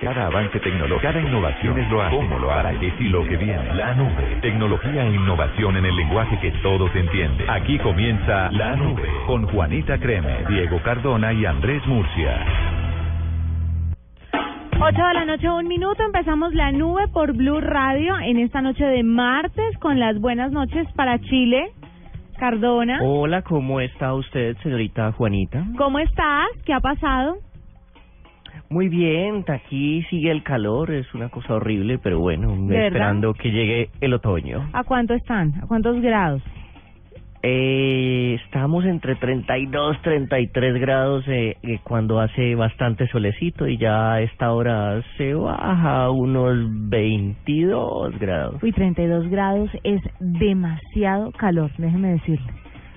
Cada avance tecnológico, cada innovación es lo hace, cómo lo hará y lo que viene. La nube. Tecnología e innovación en el lenguaje que todos entienden. Aquí comienza La Nube con Juanita Creme, Diego Cardona y Andrés Murcia. 8 de la noche, un minuto. Empezamos la nube por Blue Radio en esta noche de martes con las buenas noches para Chile. Cardona, Hola, ¿cómo está usted, señorita Juanita? ¿cómo estás? ¿Qué ha pasado? Muy bien, aquí sigue el calor, es una cosa horrible, pero bueno, verdad? esperando que llegue el otoño. ¿A cuánto están? ¿A cuántos grados? Eh, estamos entre 32, 33 grados eh, eh, cuando hace bastante solecito y ya a esta hora se baja a unos 22 grados. Uy, 32 grados es demasiado calor, déjeme decirle.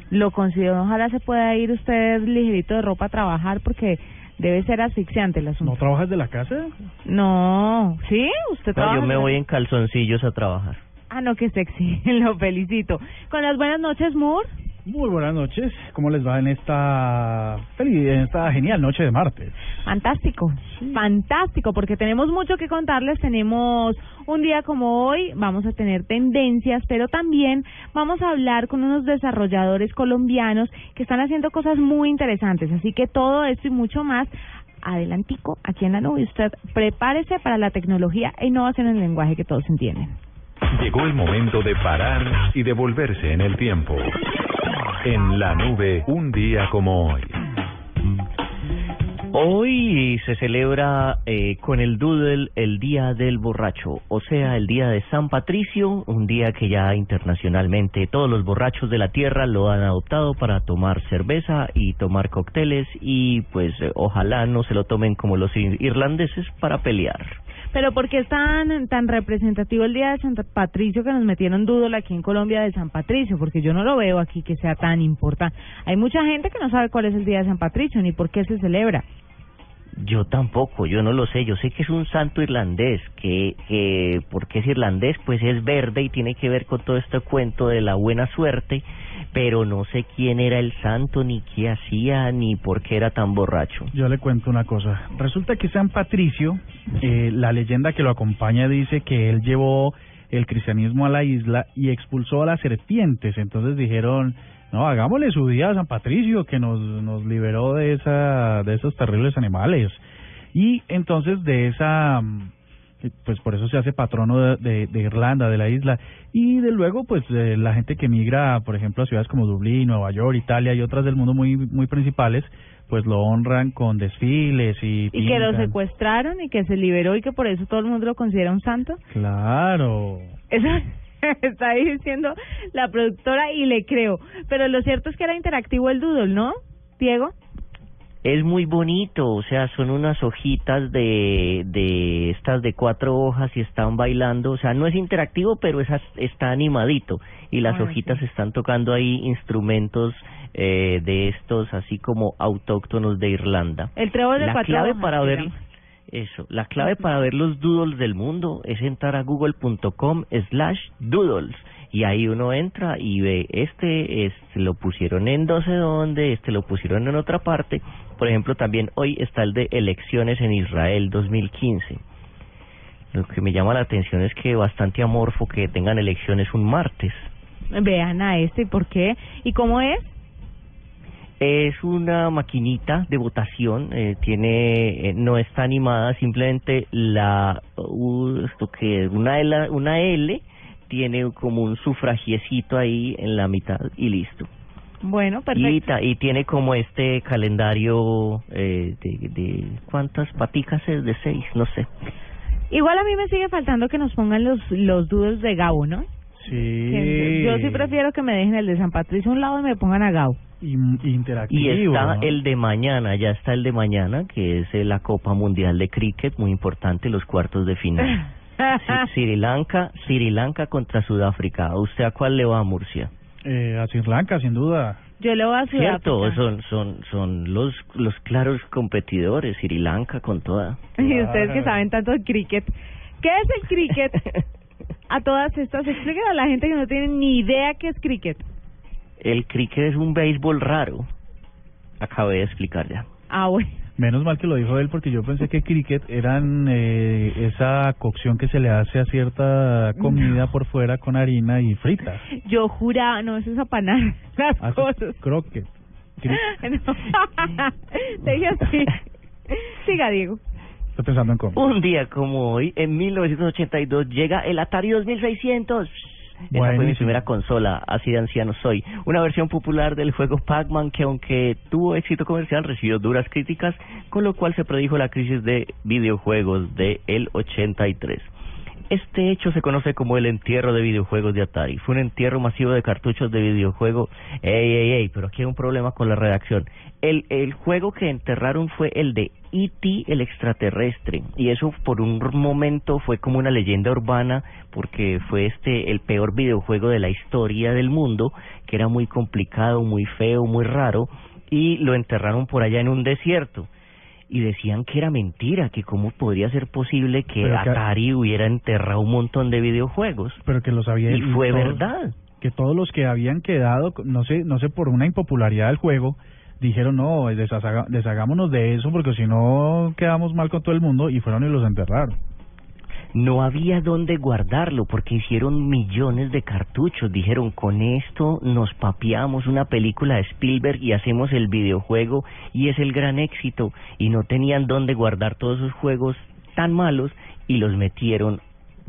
Lo considero, ojalá se pueda ir usted ligerito de ropa a trabajar porque debe ser asfixiante el asunto. ¿No trabajas de la casa? No, ¿sí? ¿Usted No, trabaja yo me voy en calzoncillos a trabajar. Ah, no, que sexy, lo felicito. Con las buenas noches, Moore. Muy buenas noches. ¿Cómo les va en esta feliz, en esta genial noche de martes? Fantástico, fantástico, porque tenemos mucho que contarles. Tenemos un día como hoy, vamos a tener tendencias, pero también vamos a hablar con unos desarrolladores colombianos que están haciendo cosas muy interesantes. Así que todo esto y mucho más, adelantico, aquí en la nube. Usted prepárese para la tecnología e innovación en el lenguaje que todos entienden. Llegó el momento de parar y devolverse en el tiempo. En la nube, un día como hoy. Hoy se celebra eh, con el Doodle el Día del Borracho, o sea, el Día de San Patricio, un día que ya internacionalmente todos los borrachos de la tierra lo han adoptado para tomar cerveza y tomar cócteles y pues ojalá no se lo tomen como los ir- irlandeses para pelear. Pero ¿por qué es tan, tan representativo el Día de San Patricio que nos metieron dúdol aquí en Colombia de San Patricio? Porque yo no lo veo aquí que sea tan importante. Hay mucha gente que no sabe cuál es el Día de San Patricio ni por qué se celebra. Yo tampoco, yo no lo sé, yo sé que es un santo irlandés, que, que porque es irlandés, pues es verde y tiene que ver con todo este cuento de la buena suerte, pero no sé quién era el santo, ni qué hacía, ni por qué era tan borracho. Yo le cuento una cosa. Resulta que San Patricio, eh, la leyenda que lo acompaña dice que él llevó el cristianismo a la isla y expulsó a las serpientes. Entonces dijeron, no, hagámosle su día a San Patricio que nos, nos liberó de, esa, de esos terribles animales. Y entonces de esa... mm, pues por eso se hace patrono de, de- de Irlanda, de la isla. Y de luego, pues eh, la gente que migra, por ejemplo, a ciudades como Dublín, Nueva York, Italia y otras del mundo muy, muy principales, pues lo honran con desfiles y... Y que lo secuestraron y que se liberó y que por eso todo el mundo lo considera un santo. Claro. Eso está diciendo la productora y le creo. Pero lo cierto es que era interactivo el doodle, ¿no, Diego? Es muy bonito, o sea, son unas hojitas de, de estas de cuatro hojas y están bailando, o sea, no es interactivo, pero es, está animadito y las Ah, hojitas sí. están tocando ahí instrumentos eh, de estos, así como autóctonos de Irlanda. El trébol de La cuatro clave hojas, para ver. Eso, la clave para ver los doodles del mundo es entrar a google.com slash doodles y ahí uno entra y ve este, este lo pusieron en no sé dónde, este lo pusieron en otra parte. Por ejemplo, también hoy está el de elecciones en Israel 2015. Lo que me llama la atención es que bastante amorfo que tengan elecciones un martes. Vean a este, ¿y por qué? ¿Y cómo es? Es una maquinita de votación, eh, tiene, eh, no está animada, simplemente la, uh, esto que es una L, una L tiene como un sufragiecito ahí en la mitad y listo. Bueno, Y, perfecto. y tiene como este calendario eh, de, de cuántas paticas es de seis, no sé. Igual a mí me sigue faltando que nos pongan los, los doodles de Gabo, ¿no? Sí. Que Yo sí prefiero que me dejen el de San Patricio a un lado y me pongan a Gabo. Y, Y interactivo. está ¿no? el de mañana, ya está el de mañana, que es eh, la Copa Mundial de Cricket, muy importante, los cuartos de final. Sri Lanka, Sri Lanka contra Sudáfrica. ¿A ¿Usted a cuál le va, Murcia? Eh, a Sri Lanka, sin duda. Yo le voy a Cierto, Sudáfrica. son son son los los claros competidores, Sri Lanka con toda. Y ustedes que saben tanto de cricket. ¿Qué es el cricket? A todas estas, expliquen a la gente que no tiene ni idea qué es cricket. El cricket es un béisbol raro. Acabé de explicar ya. Ah, bueno. Menos mal que lo dijo él porque yo pensé que cricket eran eh, esa cocción que se le hace a cierta comida por fuera con harina y frita. Yo juraba, no, eso es apanar las Haces cosas. croquet. No. Te dije así. Siga, Diego. Estoy pensando en cómo. Un día como hoy, en 1982, llega el Atari 2600. Esa fue mi primera consola, así de anciano soy. Una versión popular del juego Pac-Man que aunque tuvo éxito comercial, recibió duras críticas, con lo cual se predijo la crisis de videojuegos de el 83. Este hecho se conoce como el entierro de videojuegos de Atari. Fue un entierro masivo de cartuchos de videojuego. Ey, ey, ey, pero aquí hay un problema con la redacción. El, el juego que enterraron fue el de E.T. el extraterrestre. Y eso por un momento fue como una leyenda urbana porque fue este el peor videojuego de la historia del mundo, que era muy complicado, muy feo, muy raro. Y lo enterraron por allá en un desierto y decían que era mentira, que cómo podría ser posible que Atari hubiera enterrado un montón de videojuegos. Pero que lo sabía Y fue todos- verdad. Que todos los que habían quedado, no sé, no sé por una impopularidad del juego, dijeron no, deshaga- deshagámonos de eso porque si no quedamos mal con todo el mundo y fueron y los enterraron. No había dónde guardarlo porque hicieron millones de cartuchos. Dijeron, con esto nos papiamos una película de Spielberg y hacemos el videojuego y es el gran éxito. Y no tenían dónde guardar todos esos juegos tan malos y los metieron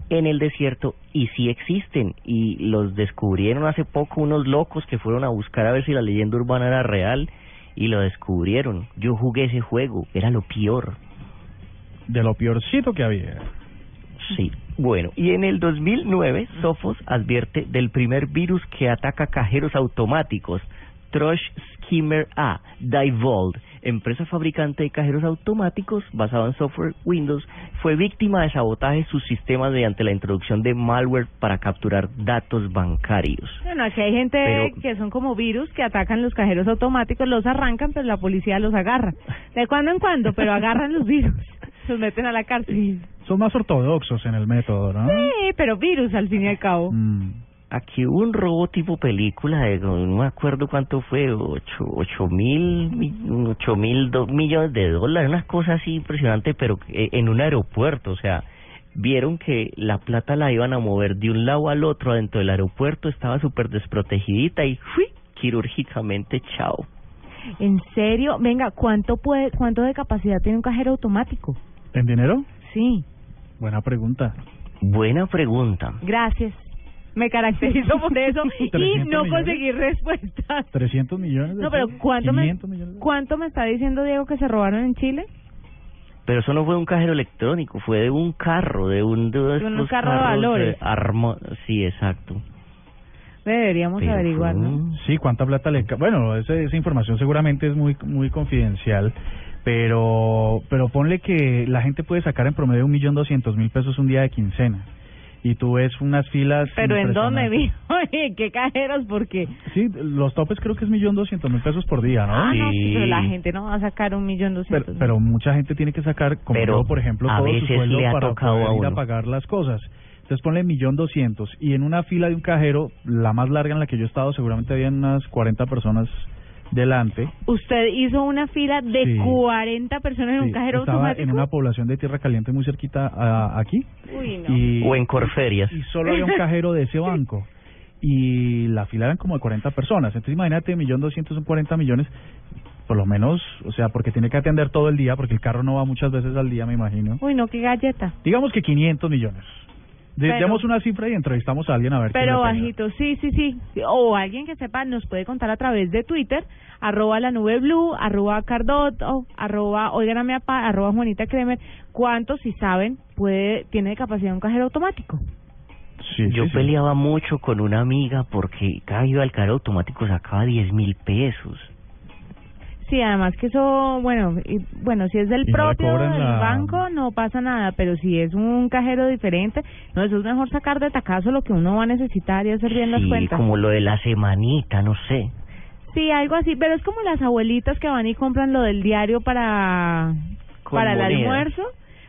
en el desierto y sí existen y los descubrieron hace poco unos locos que fueron a buscar a ver si la leyenda urbana era real y lo descubrieron. Yo jugué ese juego, era lo peor. De lo peorcito que había. Sí. Bueno, y en el 2009, Sophos advierte del primer virus que ataca cajeros automáticos. Trush Skimmer A, Divold, empresa fabricante de cajeros automáticos basado en software Windows, fue víctima de sabotaje de sus sistemas mediante la introducción de malware para capturar datos bancarios. Bueno, aquí hay gente Pero- que son como virus que atacan los cajeros automáticos, los arrancan, pero la policía los agarra. De cuando en cuando, pero agarran los virus. Los meten a la cárcel. Son más ortodoxos en el método, ¿no? Sí, pero virus al fin y al cabo. Mm. Aquí hubo un robo tipo película de, no me acuerdo cuánto fue, ocho, ocho mil, mi- ocho mil dos millones de dólares, una cosa así impresionante, pero eh, en un aeropuerto, o sea, vieron que la plata la iban a mover de un lado al otro dentro del aeropuerto, estaba súper desprotegidita y ¡fui! quirúrgicamente, chao. ¿En serio? Venga, ¿cuánto puede, cuánto de capacidad tiene un cajero automático? ¿En dinero? Sí, Buena pregunta. Buena pregunta. gracias. Me caracterizo por eso y 300 no conseguir respuestas. 300 millones de No, pero? ¿cuánto me, 500 millones de- ¿cuánto me está diciendo Diego que se robaron en Chile? Pero eso no fue un cajero electrónico, fue de un carro, de un de, De un carro de valores. sí, exacto. Deberíamos Pero averiguar, fue ¿no? un- Sí, cuánta plata le... Bueno, esa, esa información seguramente es muy muy confidencial, pero pero ponle que la gente puede sacar en promedio un millón doscientos mil pesos un día de quincena. Y tú ves unas filas... Pero ¿en dónde vi? Oye, ¿qué cajeros? Porque... Sí, los topes creo que es millón doscientos mil pesos por día, ¿no? Ah, no, Sí. pero la gente no va a sacar un millón Pero, doscientos. pero mucha gente tiene que sacar, como Pero yo, por ejemplo, a todo su sueldo le ha para tocado poder a ir a pagar las cosas. Entonces ponle millón doscientos y en una fila de un cajero, la más larga en la que yo he estado, seguramente había unas 40 personas delante. Usted hizo una fila de Sí. 40 personas en un Sí, cajero estaba automático. en una población de tierra caliente muy cerquita a, aquí. Uy, no. Y, O en Corferias. y solo había un cajero de ese banco. Y la fila eran como de 40 personas. Entonces imagínate, millón doscientos son 40 millones. Por lo menos, o sea, porque tiene que atender todo el día, porque el carro no va muchas veces al día, me imagino. Uy, no, qué galleta. Digamos que 500 millones. De- Pero- Demos una cifra y entrevistamos a alguien a ver Pero bajito, sí, sí, sí. O alguien que sepa nos puede contar a través de Twitter, arroba la nube blue, arroba cardot, o arroba oiganame arroba Juanita Kremer, cuánto, si saben, puede tiene de capacidad un cajero automático. Sí, Yo sí, sí. peleaba mucho con una amiga porque cada iba al cajero automático sacaba 10 mil pesos. Sí, además que eso, bueno, y- bueno, si es del Y no propio cobran del la- banco no pasa nada, pero si es un cajero diferente, no, eso es mejor sacar de tacazo lo que uno va a necesitar y hacer bien las Sí, cuentas. como lo de la semanita, no sé. Sí, algo así, pero es como las abuelitas que van y compran lo del diario para Con para el almuerzo,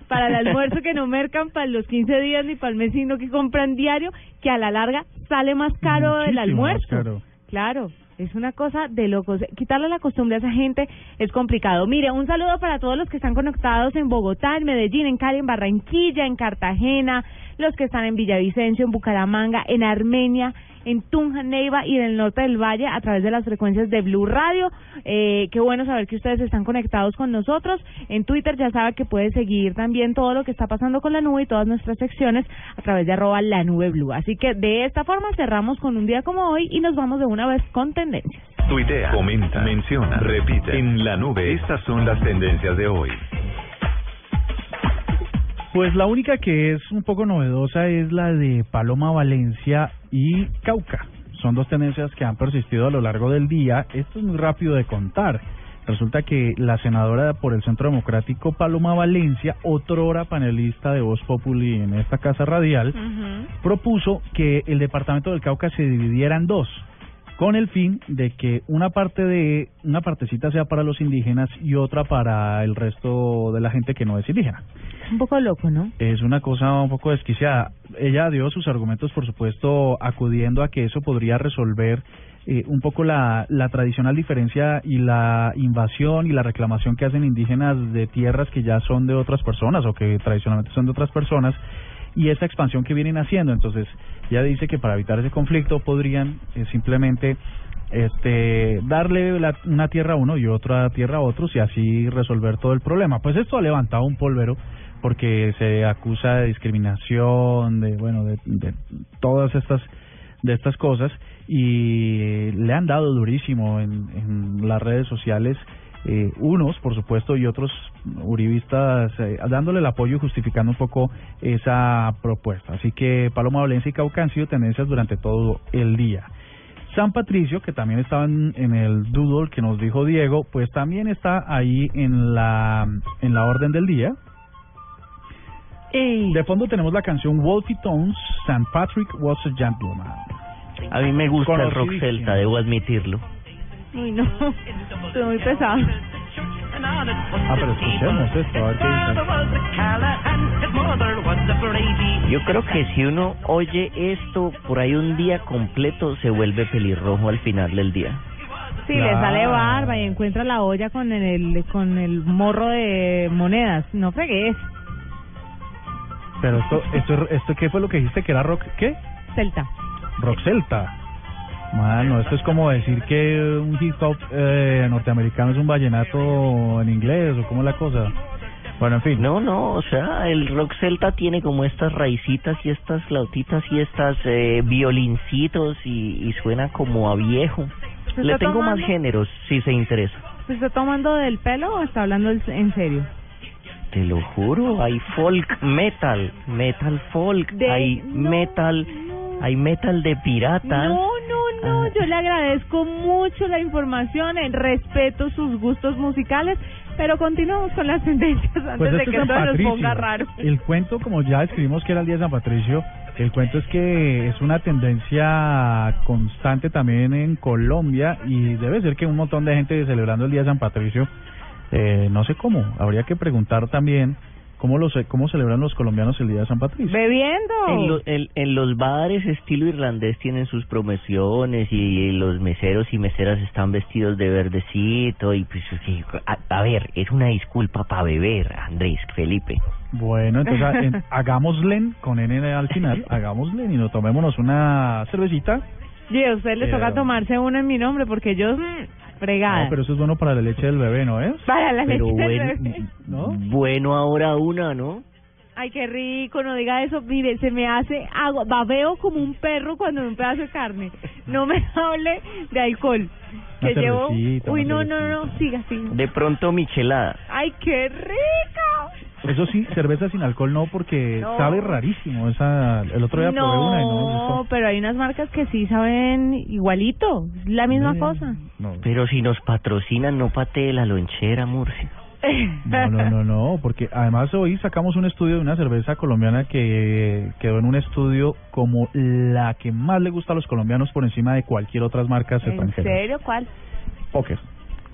para el almuerzo que no mercan para los 15 días ni para el mes, sino que compran diario, que a la larga sale más caro el más almuerzo. caro. Claro, es una cosa de locos. Quitarle la costumbre a esa gente es complicado. Mire, un saludo para todos los que están conectados en Bogotá, en Medellín, en Cali, en Barranquilla, en Cartagena, los que están en Villavicencio, en Bucaramanga, en Armenia, en Tunja, Neiva y en el norte del Valle a través de las frecuencias de Blue Radio. Eh, qué bueno saber que ustedes están conectados con nosotros. En Twitter ya sabe que puede seguir también todo lo que está pasando con la nube y todas nuestras secciones a través de arroba la nube blue. Así que de esta forma cerramos con un día como hoy y nos vamos de una vez con tendencias. Tuitea, comenta, menciona, repite. En la nube, estas son las tendencias de hoy. Pues la única que es un poco novedosa es la de Paloma Valencia y Cauca. Son dos tendencias que han persistido a lo largo del día. Esto es muy rápido de contar. Resulta que la senadora por el Centro Democrático Paloma Valencia, otrora panelista de Voz Populi en esta casa radial, propuso que el departamento del Cauca se dividiera en dos, con el fin de que una parte de una partecita sea para los indígenas y otra para el resto de la gente que no es indígena. Un poco loco, ¿no? Es una cosa un poco desquiciada. Ella dio sus argumentos, por supuesto, acudiendo a que eso podría resolver eh, un poco la, la tradicional diferencia y la invasión y la reclamación que hacen indígenas de tierras que ya son de otras personas o que tradicionalmente son de otras personas y esa expansión que vienen haciendo. Entonces, ella dice que para evitar ese conflicto podrían eh, simplemente este darle la- una tierra a uno y otra tierra a otros y así resolver todo el problema. Pues esto ha levantado un polvero porque se acusa de discriminación, de bueno, de, de todas estas de estas cosas y le han dado durísimo en las redes sociales eh, unos, por supuesto, y otros uribistas eh, dándole el apoyo y justificando un poco esa propuesta. Así que Paloma Valencia y Cauca han sido tendencias durante todo el día. San Patricio, que también estaba en, en el doodle que nos dijo Diego, pues también está ahí en la en la orden del día. De fondo tenemos la canción Wolfie Tones, St. Patrick was a gentleman. A mí me gusta el rock celta, debo admitirlo. Uy, no, estoy muy pesado. Ah, pero escuchemos esto, a ver qué dice. Yo creo que si uno oye esto por ahí un día completo, se vuelve pelirrojo al final del día. Sí, le Claro. sale barba y encuentra la olla con el con el morro de monedas. No fregues. Pero esto, esto, esto, ¿qué fue lo que dijiste que era rock? ¿Qué? Celta. Rock celta. Mano, esto es como decir que un hip hop eh, norteamericano es un vallenato en inglés o cómo es la cosa. Bueno, en fin. No, no, o sea, el rock celta tiene como estas raicitas y estas flautitas y estas eh, violincitos y, y suena como a viejo. ¿Se Le tengo más tomando? géneros, si se interesa. ¿Se está tomando del pelo o está hablando en serio? Te lo juro, hay folk metal, metal folk, De- hay no, metal, no. hay metal de pirata. No, no, no, yo le agradezco mucho la información, eh, respeto sus gustos musicales, pero continuamos con las tendencias antes Pues de este que todo nos ponga raro. El cuento, como ya describimos que era el día de San Patricio, el cuento es que es una tendencia constante también en Colombia y debe ser que un montón de gente celebrando el día de San Patricio, eh, no sé cómo, habría que preguntar también cómo, los, cómo celebran los colombianos el día de San Patricio. Bebiendo. En, lo- en- en los bares estilo irlandés tienen sus promociones y los meseros y meseras están vestidos de verdecito y pues sí, a, a ver, es una disculpa para beber, Andrés, Felipe. Bueno, entonces en- hagámosle con N al final, hagámosle y nos tomémonos una cervecita. Y a usted le Pero- toca tomarse una en mi nombre porque yo, fregada. No, pero eso es bueno para la leche del bebé, ¿no es? Para la Pero leche del bueno, bebé. ¿No? bueno ahora una, ¿no? Ay, qué rico, no diga eso. Mire, se me hace agua, babeo como un perro cuando ve un pedazo de carne. No me hable de alcohol. Una Que llevo. cervecita, Uy, una no, no, no, siga, siga. De pronto michelada. Ay, qué rico. Eso sí, cerveza sin alcohol no, porque No. sabe rarísimo. Esa, el otro día probé una y no me No, pero hay unas marcas que sí saben igualito, la misma Eh, cosa. No, Pero si nos patrocinan, no patee la lonchera, Murcia. no, no, no, no, porque además hoy sacamos un estudio de una cerveza colombiana que quedó en un estudio como la que más le gusta a los colombianos por encima de cualquier otras marcas ¿En extranjeras. serio? ¿Cuál? Poker.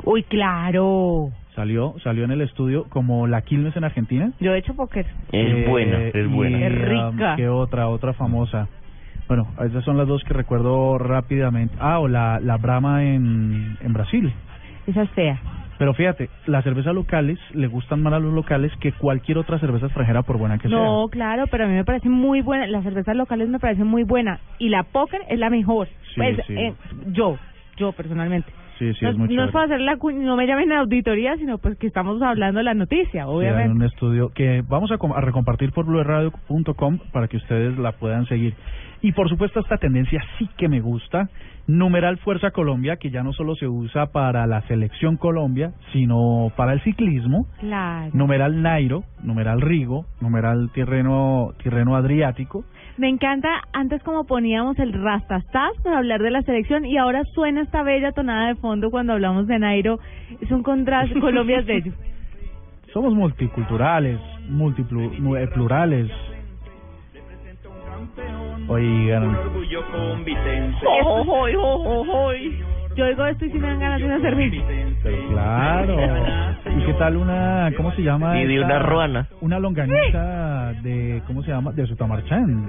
Uy, claro. Salió, salió en el estudio como la Quilmes en Argentina. Yo he hecho póker. Es Eh, buena, es buena. y, Es rica. um, ¿Qué otra? Otra famosa. Bueno, esas son las dos que recuerdo rápidamente. Ah, o la, la Brahma en, en Brasil. Esa es fea. Pero fíjate, las cervezas locales le gustan más a los locales que cualquier otra cerveza extranjera, por buena que No, claro, pero a mí me parece muy buena. Las cervezas locales me parecen muy buenas. Y la póker es la mejor. Sí, pues, sí. eh, yo, yo personalmente. Sí, sí, no, es muy no es chévere. para hacer la cu- no me llamen a auditoría, sino pues que estamos hablando de la noticia, Sí, obviamente. un estudio que vamos a, com- a recompartir por blueradio.com para que ustedes la puedan seguir. Y por supuesto esta tendencia sí que me gusta. Numeral Fuerza Colombia, que ya no solo se usa para la selección Colombia, sino para el ciclismo. Claro. Numeral Nairo, numeral Rigo, numeral Tirreno, Tirreno Adriático. Me encanta antes como poníamos el rastastas para hablar de la selección y ahora suena esta bella tonada de fondo cuando hablamos de Nairo. Es un contraste, Colombia es bello. Somos multiculturales, multiplu, mu- eh, plurales. Oigan, Yo oigo esto y si me dan ganas de una cerveza. pero claro. ¿Y qué tal una, cómo se llama? Y de una ruana. Una longaniza de, ¿cómo se llama? De Sutamarchán.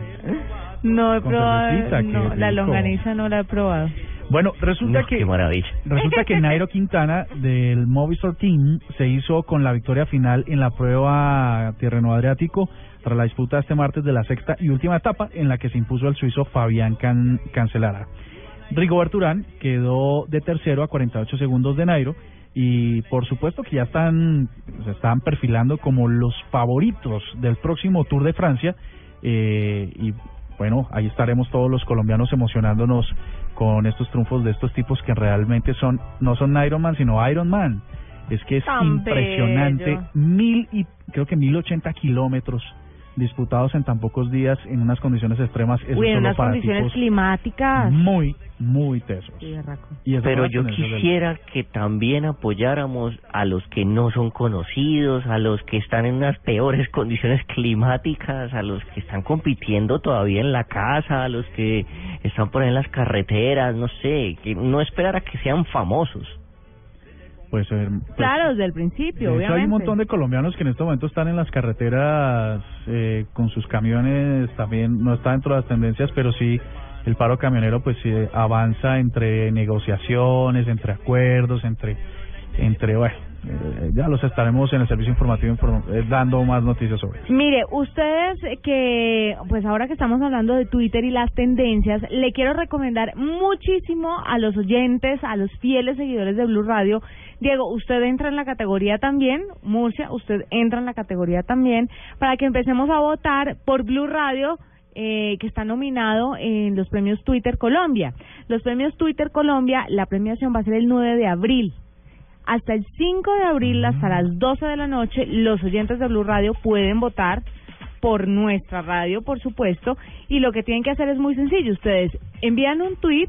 No he Con probado, no, la longaniza no la he probado. Bueno, resulta No, que qué maravilla. resulta que Nairo Quintana del Movistar Team se hizo con la victoria final en la prueba Tirreno Adriático tras la disputa este martes de la sexta y última etapa en la que se impuso el suizo Fabián Can Cancelara. Rigoberto Urán quedó de tercero a 48 segundos de Nairo y por supuesto que ya están se están perfilando como los favoritos del próximo Tour de Francia eh, y bueno ahí estaremos todos los colombianos emocionándonos con estos triunfos de estos tipos que realmente son no son Ironman sino Ironman es que es Tan impresionante bello. mil y creo que mil ochenta kilómetros disputados en tan pocos días en unas condiciones extremas eso Uy, en unas para condiciones climáticas. muy muy tesos Sí. Y Pero yo del- quisiera que también apoyáramos a los que no son conocidos, a los que están en unas peores condiciones climáticas, a los que están compitiendo todavía en la casa, a los que están por ahí en las carreteras, no sé, que no esperar a que sean famosos. Pues, eh, pues, Claro, desde el principio, De hecho, obviamente. hay un montón de colombianos que en este momento están en las carreteras eh, con sus camiones, también no está dentro de las tendencias, pero sí el paro camionero pues sí, avanza entre negociaciones, entre acuerdos, entre, entre bueno, eh, ya los estaremos en el servicio informativo inform- eh, dando más noticias sobre eso. Mire, ustedes que, pues ahora que estamos hablando de Twitter y las tendencias, le quiero recomendar muchísimo a los oyentes, a los fieles seguidores de Blue Radio. Diego, usted entra en la categoría también, Murcia, usted entra en la categoría también, para que empecemos a votar por Blue Radio. Eh, que está nominado en los premios Twitter Colombia. Los premios Twitter Colombia, la premiación va a ser el 9 de abril. Hasta el 5 de abril, hasta las 12 de la noche, los oyentes de Blue Radio pueden votar por nuestra radio, por supuesto, y lo que tienen que hacer es muy sencillo. Ustedes envían un tweet,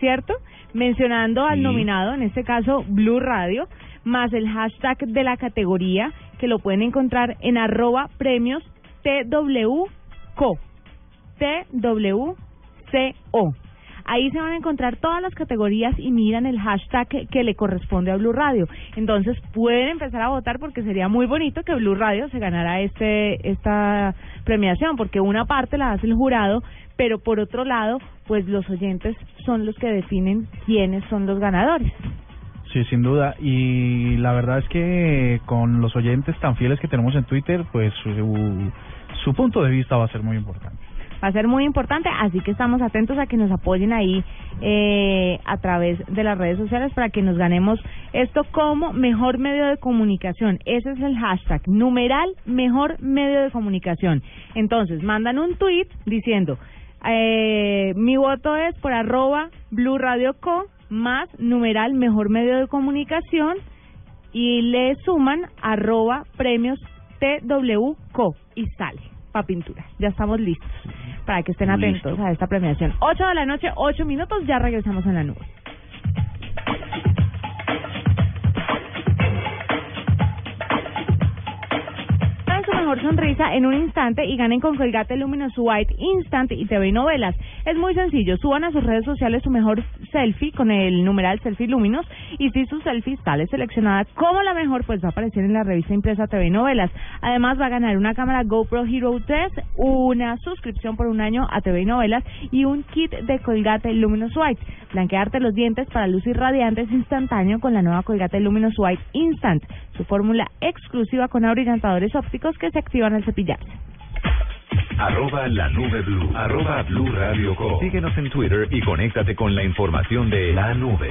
¿cierto? Mencionando al Sí. nominado, en este caso Blue Radio, más el hashtag de la categoría, que lo pueden encontrar en arroba premios TWCO. TWCO. Ahí se van a encontrar todas las categorías y miran el hashtag que, le corresponde a Blue Radio. Entonces pueden empezar a votar porque sería muy bonito que Blue Radio se ganara este esta premiación porque una parte la hace el jurado, pero por otro lado, pues los oyentes son los que definen quiénes son los ganadores. Sí, sin duda. Y la verdad es que con los oyentes tan fieles que tenemos en Twitter, pues su, su punto de vista va a ser muy importante. Va a ser muy importante, así que estamos atentos a que nos apoyen ahí eh, a través de las redes sociales para que nos ganemos esto como mejor medio de comunicación. Ese es el hashtag, numeral mejor medio de comunicación. Entonces, mandan un tweet diciendo, eh, mi voto es por arroba Blue Radio Co más numeral mejor medio de comunicación y le suman arroba premios TWCO y sale para pintura. Ya estamos listos para que estén atentos Listo. a esta premiación. 8 de la noche, 8 minutos, ya regresamos en la nube. Mejor sonrisa en un instante y ganen con Colgate Luminous White Instant y TV Novelas. Es muy sencillo, suban a sus redes sociales su mejor selfie con el numeral Selfie Luminous y si su selfie sale seleccionada como la mejor, pues va a aparecer en la revista impresa TV Novelas. Además va a ganar una cámara GoPro Hero 3, una suscripción por un año a TV Novelas y un kit de Colgate Luminous White. Blanquearte los dientes para lucir radiantes instantáneo con la nueva Colgate Luminous White Instant, fórmula exclusiva con abrillantadores ópticos que se activan al cepillarse. Arroba la nube blue. Arroba blue radio com. Síguenos en Twitter y conéctate con la información de la nube.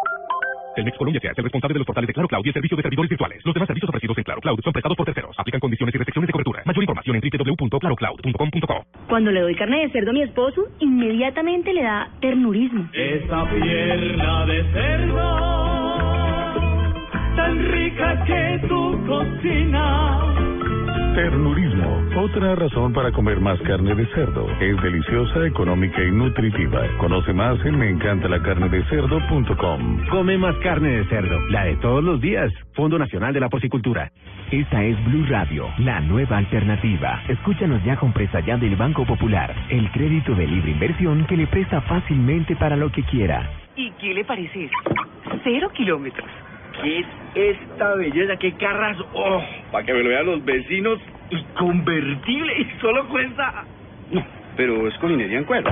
Telmex Colombia se hace responsable de los portales de Claro Cloud y el servicio de servidores virtuales. Los demás servicios ofrecidos en Claro Cloud son prestados por terceros. Aplican condiciones y restricciones de cobertura. Mayor información en www.clarocloud.com.co. Cuando le doy carne de cerdo a mi esposo, inmediatamente le da ternurismo. Esa pierna de cerdo, tan rica que tú cocinas. Ternurismo, otra razón para comer más carne de cerdo. Es deliciosa, económica y nutritiva. Conoce más en meencantalacarnedecerdo.com. Come más carne de cerdo, la de todos los días. Fondo Nacional de la Porcicultura. Esta es Blue Radio, la nueva alternativa. Escúchanos ya con presta ya del Banco Popular, el crédito de libre inversión que le presta fácilmente para lo que quiera. ¿Y qué le parece? Cero kilómetros. ¿Qué es esta belleza? ¿Qué carras? ¡Oh! Para que me lo vean los vecinos. Y convertible. Y solo cuesta... No, pero es con minería en cuero.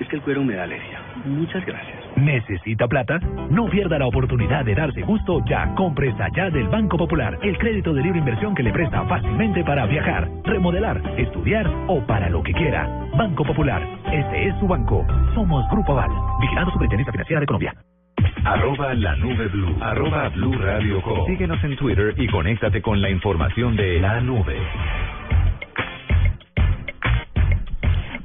Es que el cuero me da alergia. Muchas gracias. ¿Necesita plata? No pierda la oportunidad de darse gusto ya. Compre ya del Banco Popular, el crédito de libre inversión que le presta fácilmente para viajar, remodelar, estudiar o para lo que quiera. Banco Popular, este es su banco. Somos Grupo Aval, vigilando Superintendencia Financiera de Colombia. Arroba la nube blue. Arroba blue radio com. Síguenos en Twitter y conéctate con la información de la nube.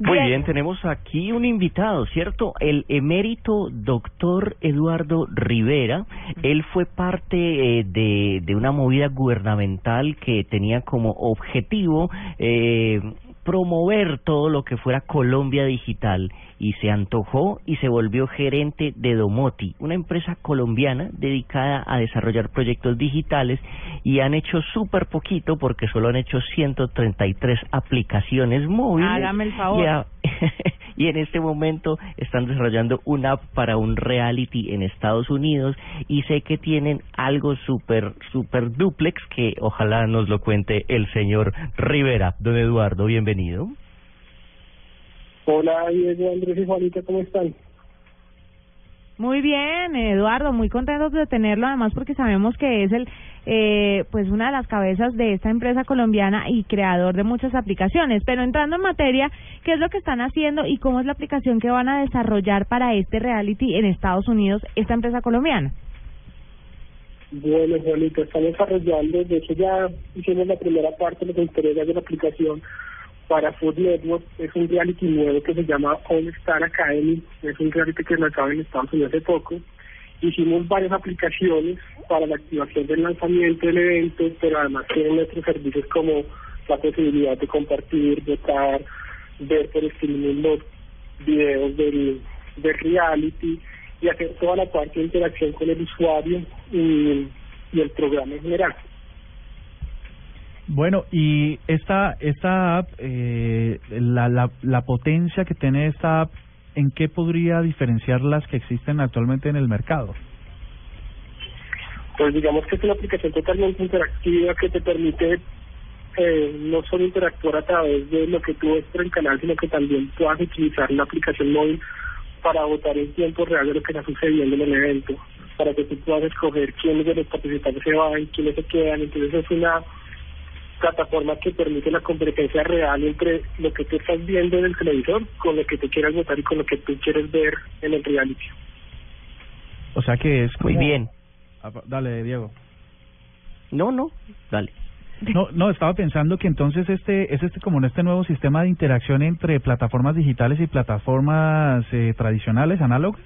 Muy bien, tenemos aquí un invitado, ¿cierto? El emérito doctor Eduardo Rivera. Él fue parte eh, de, de una movida gubernamental que tenía como objetivo eh, promover todo lo que fuera Colombia Digital y se antojó y se volvió gerente de Domoti, una empresa colombiana dedicada a desarrollar proyectos digitales y han hecho súper poquito porque solo han hecho 133 aplicaciones móviles. Hágame el favor. Y, a- y en este momento están desarrollando una app para un reality en Estados Unidos y sé que tienen algo súper, súper duplex que ojalá nos lo cuente el señor Rivera. Don Eduardo, bienvenido. Hola Diego, Andrés y Juanita, ¿cómo están? Muy bien, Eduardo, muy contentos de tenerlo, además porque sabemos que es el, eh, pues una de las cabezas de esta empresa colombiana y creador de muchas aplicaciones. Pero entrando en materia, ¿qué es lo que están haciendo y cómo es la aplicación que van a desarrollar para este reality en Estados Unidos esta empresa colombiana? Bueno, Juanita, estamos desarrollando, de hecho ya hicimos la primera parte de la entrega de la aplicación para Food Network, es un reality nuevo que se llama All Star Academy, es un reality que lanzado en Estados Unidos hace poco. Hicimos varias aplicaciones para la activación del lanzamiento del evento, pero además tienen nuestros servicios como la posibilidad de compartir, votar, ver por streaming los videos del, reality y hacer toda la parte de interacción con el usuario y el programa en general. Bueno, y esta esta app, eh, la, la, la potencia que tiene esta app, ¿en qué podría diferenciar las que existen actualmente en el mercado? Pues digamos que es una aplicación totalmente interactiva que te permite eh, no solo interactuar a través de lo que tú ves por el canal, sino que también puedas utilizar la aplicación móvil para votar en tiempo real de lo que está sucediendo en el evento, para que tú puedas escoger quiénes de los participantes se van, quiénes se quedan. Entonces es una plataforma que permite la competencia real entre lo que tú estás viendo en el televisor con lo que tú quieras votar y con lo que tú quieres ver en el reality. O sea que es Muy como- bien. Dale, Diego. No, no, dale. No, no, estaba pensando que entonces este es este como en este nuevo sistema de interacción entre plataformas digitales y plataformas eh, tradicionales, análogas.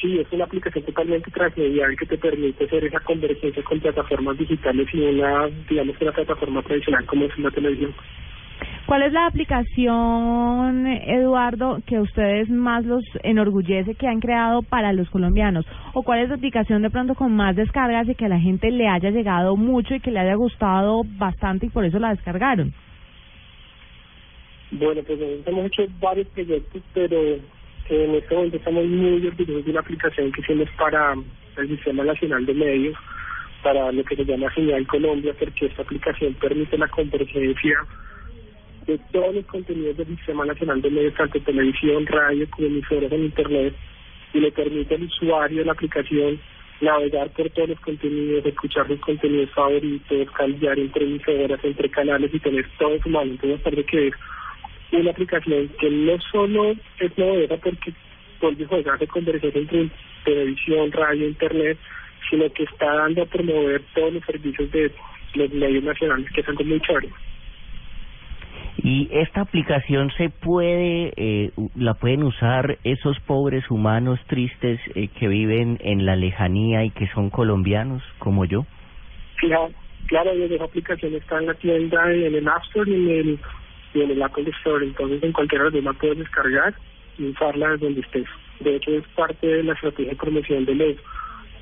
Sí, es una aplicación totalmente transmedial que te permite hacer esa convergencia con plataformas digitales y una, digamos, una plataforma tradicional como es la televisión. ¿Cuál es la aplicación, Eduardo, que a ustedes más los enorgullece que han creado para los colombianos? ¿O cuál es la aplicación de pronto con más descargas y que a la gente le haya llegado mucho y que le haya gustado bastante y por eso la descargaron? Bueno, pues nosotros hemos hecho varios proyectos, pero en este momento estamos muy orgullosos de una aplicación que hicimos para el Sistema Nacional de Medios, para lo que se llama Señal Colombia, porque esta aplicación permite la convergencia de todos los contenidos del Sistema Nacional de Medios, tanto televisión, radio como emisoras en Internet, y le permite al usuario de la aplicación navegar por todos los contenidos, escuchar los contenidos favoritos, cambiar entre emisoras, entre canales y tener todo su mano. Entonces, parece que es una aplicación que no solo es novedosa porque vuelve a de conversación entre televisión, radio, internet, sino que está dando a promover todos los servicios de los medios nacionales, que algo muy chévere. Y esta aplicación se puede, eh, la pueden usar esos pobres humanos tristes eh, que viven en la lejanía y que son colombianos como yo. Claro, claro, esa aplicación está en la tienda, en el App Store y en el, y en el Apple entonces en los dos la puedes descargar y usarla desde donde estés. De hecho, es parte de la estrategia de promoción de los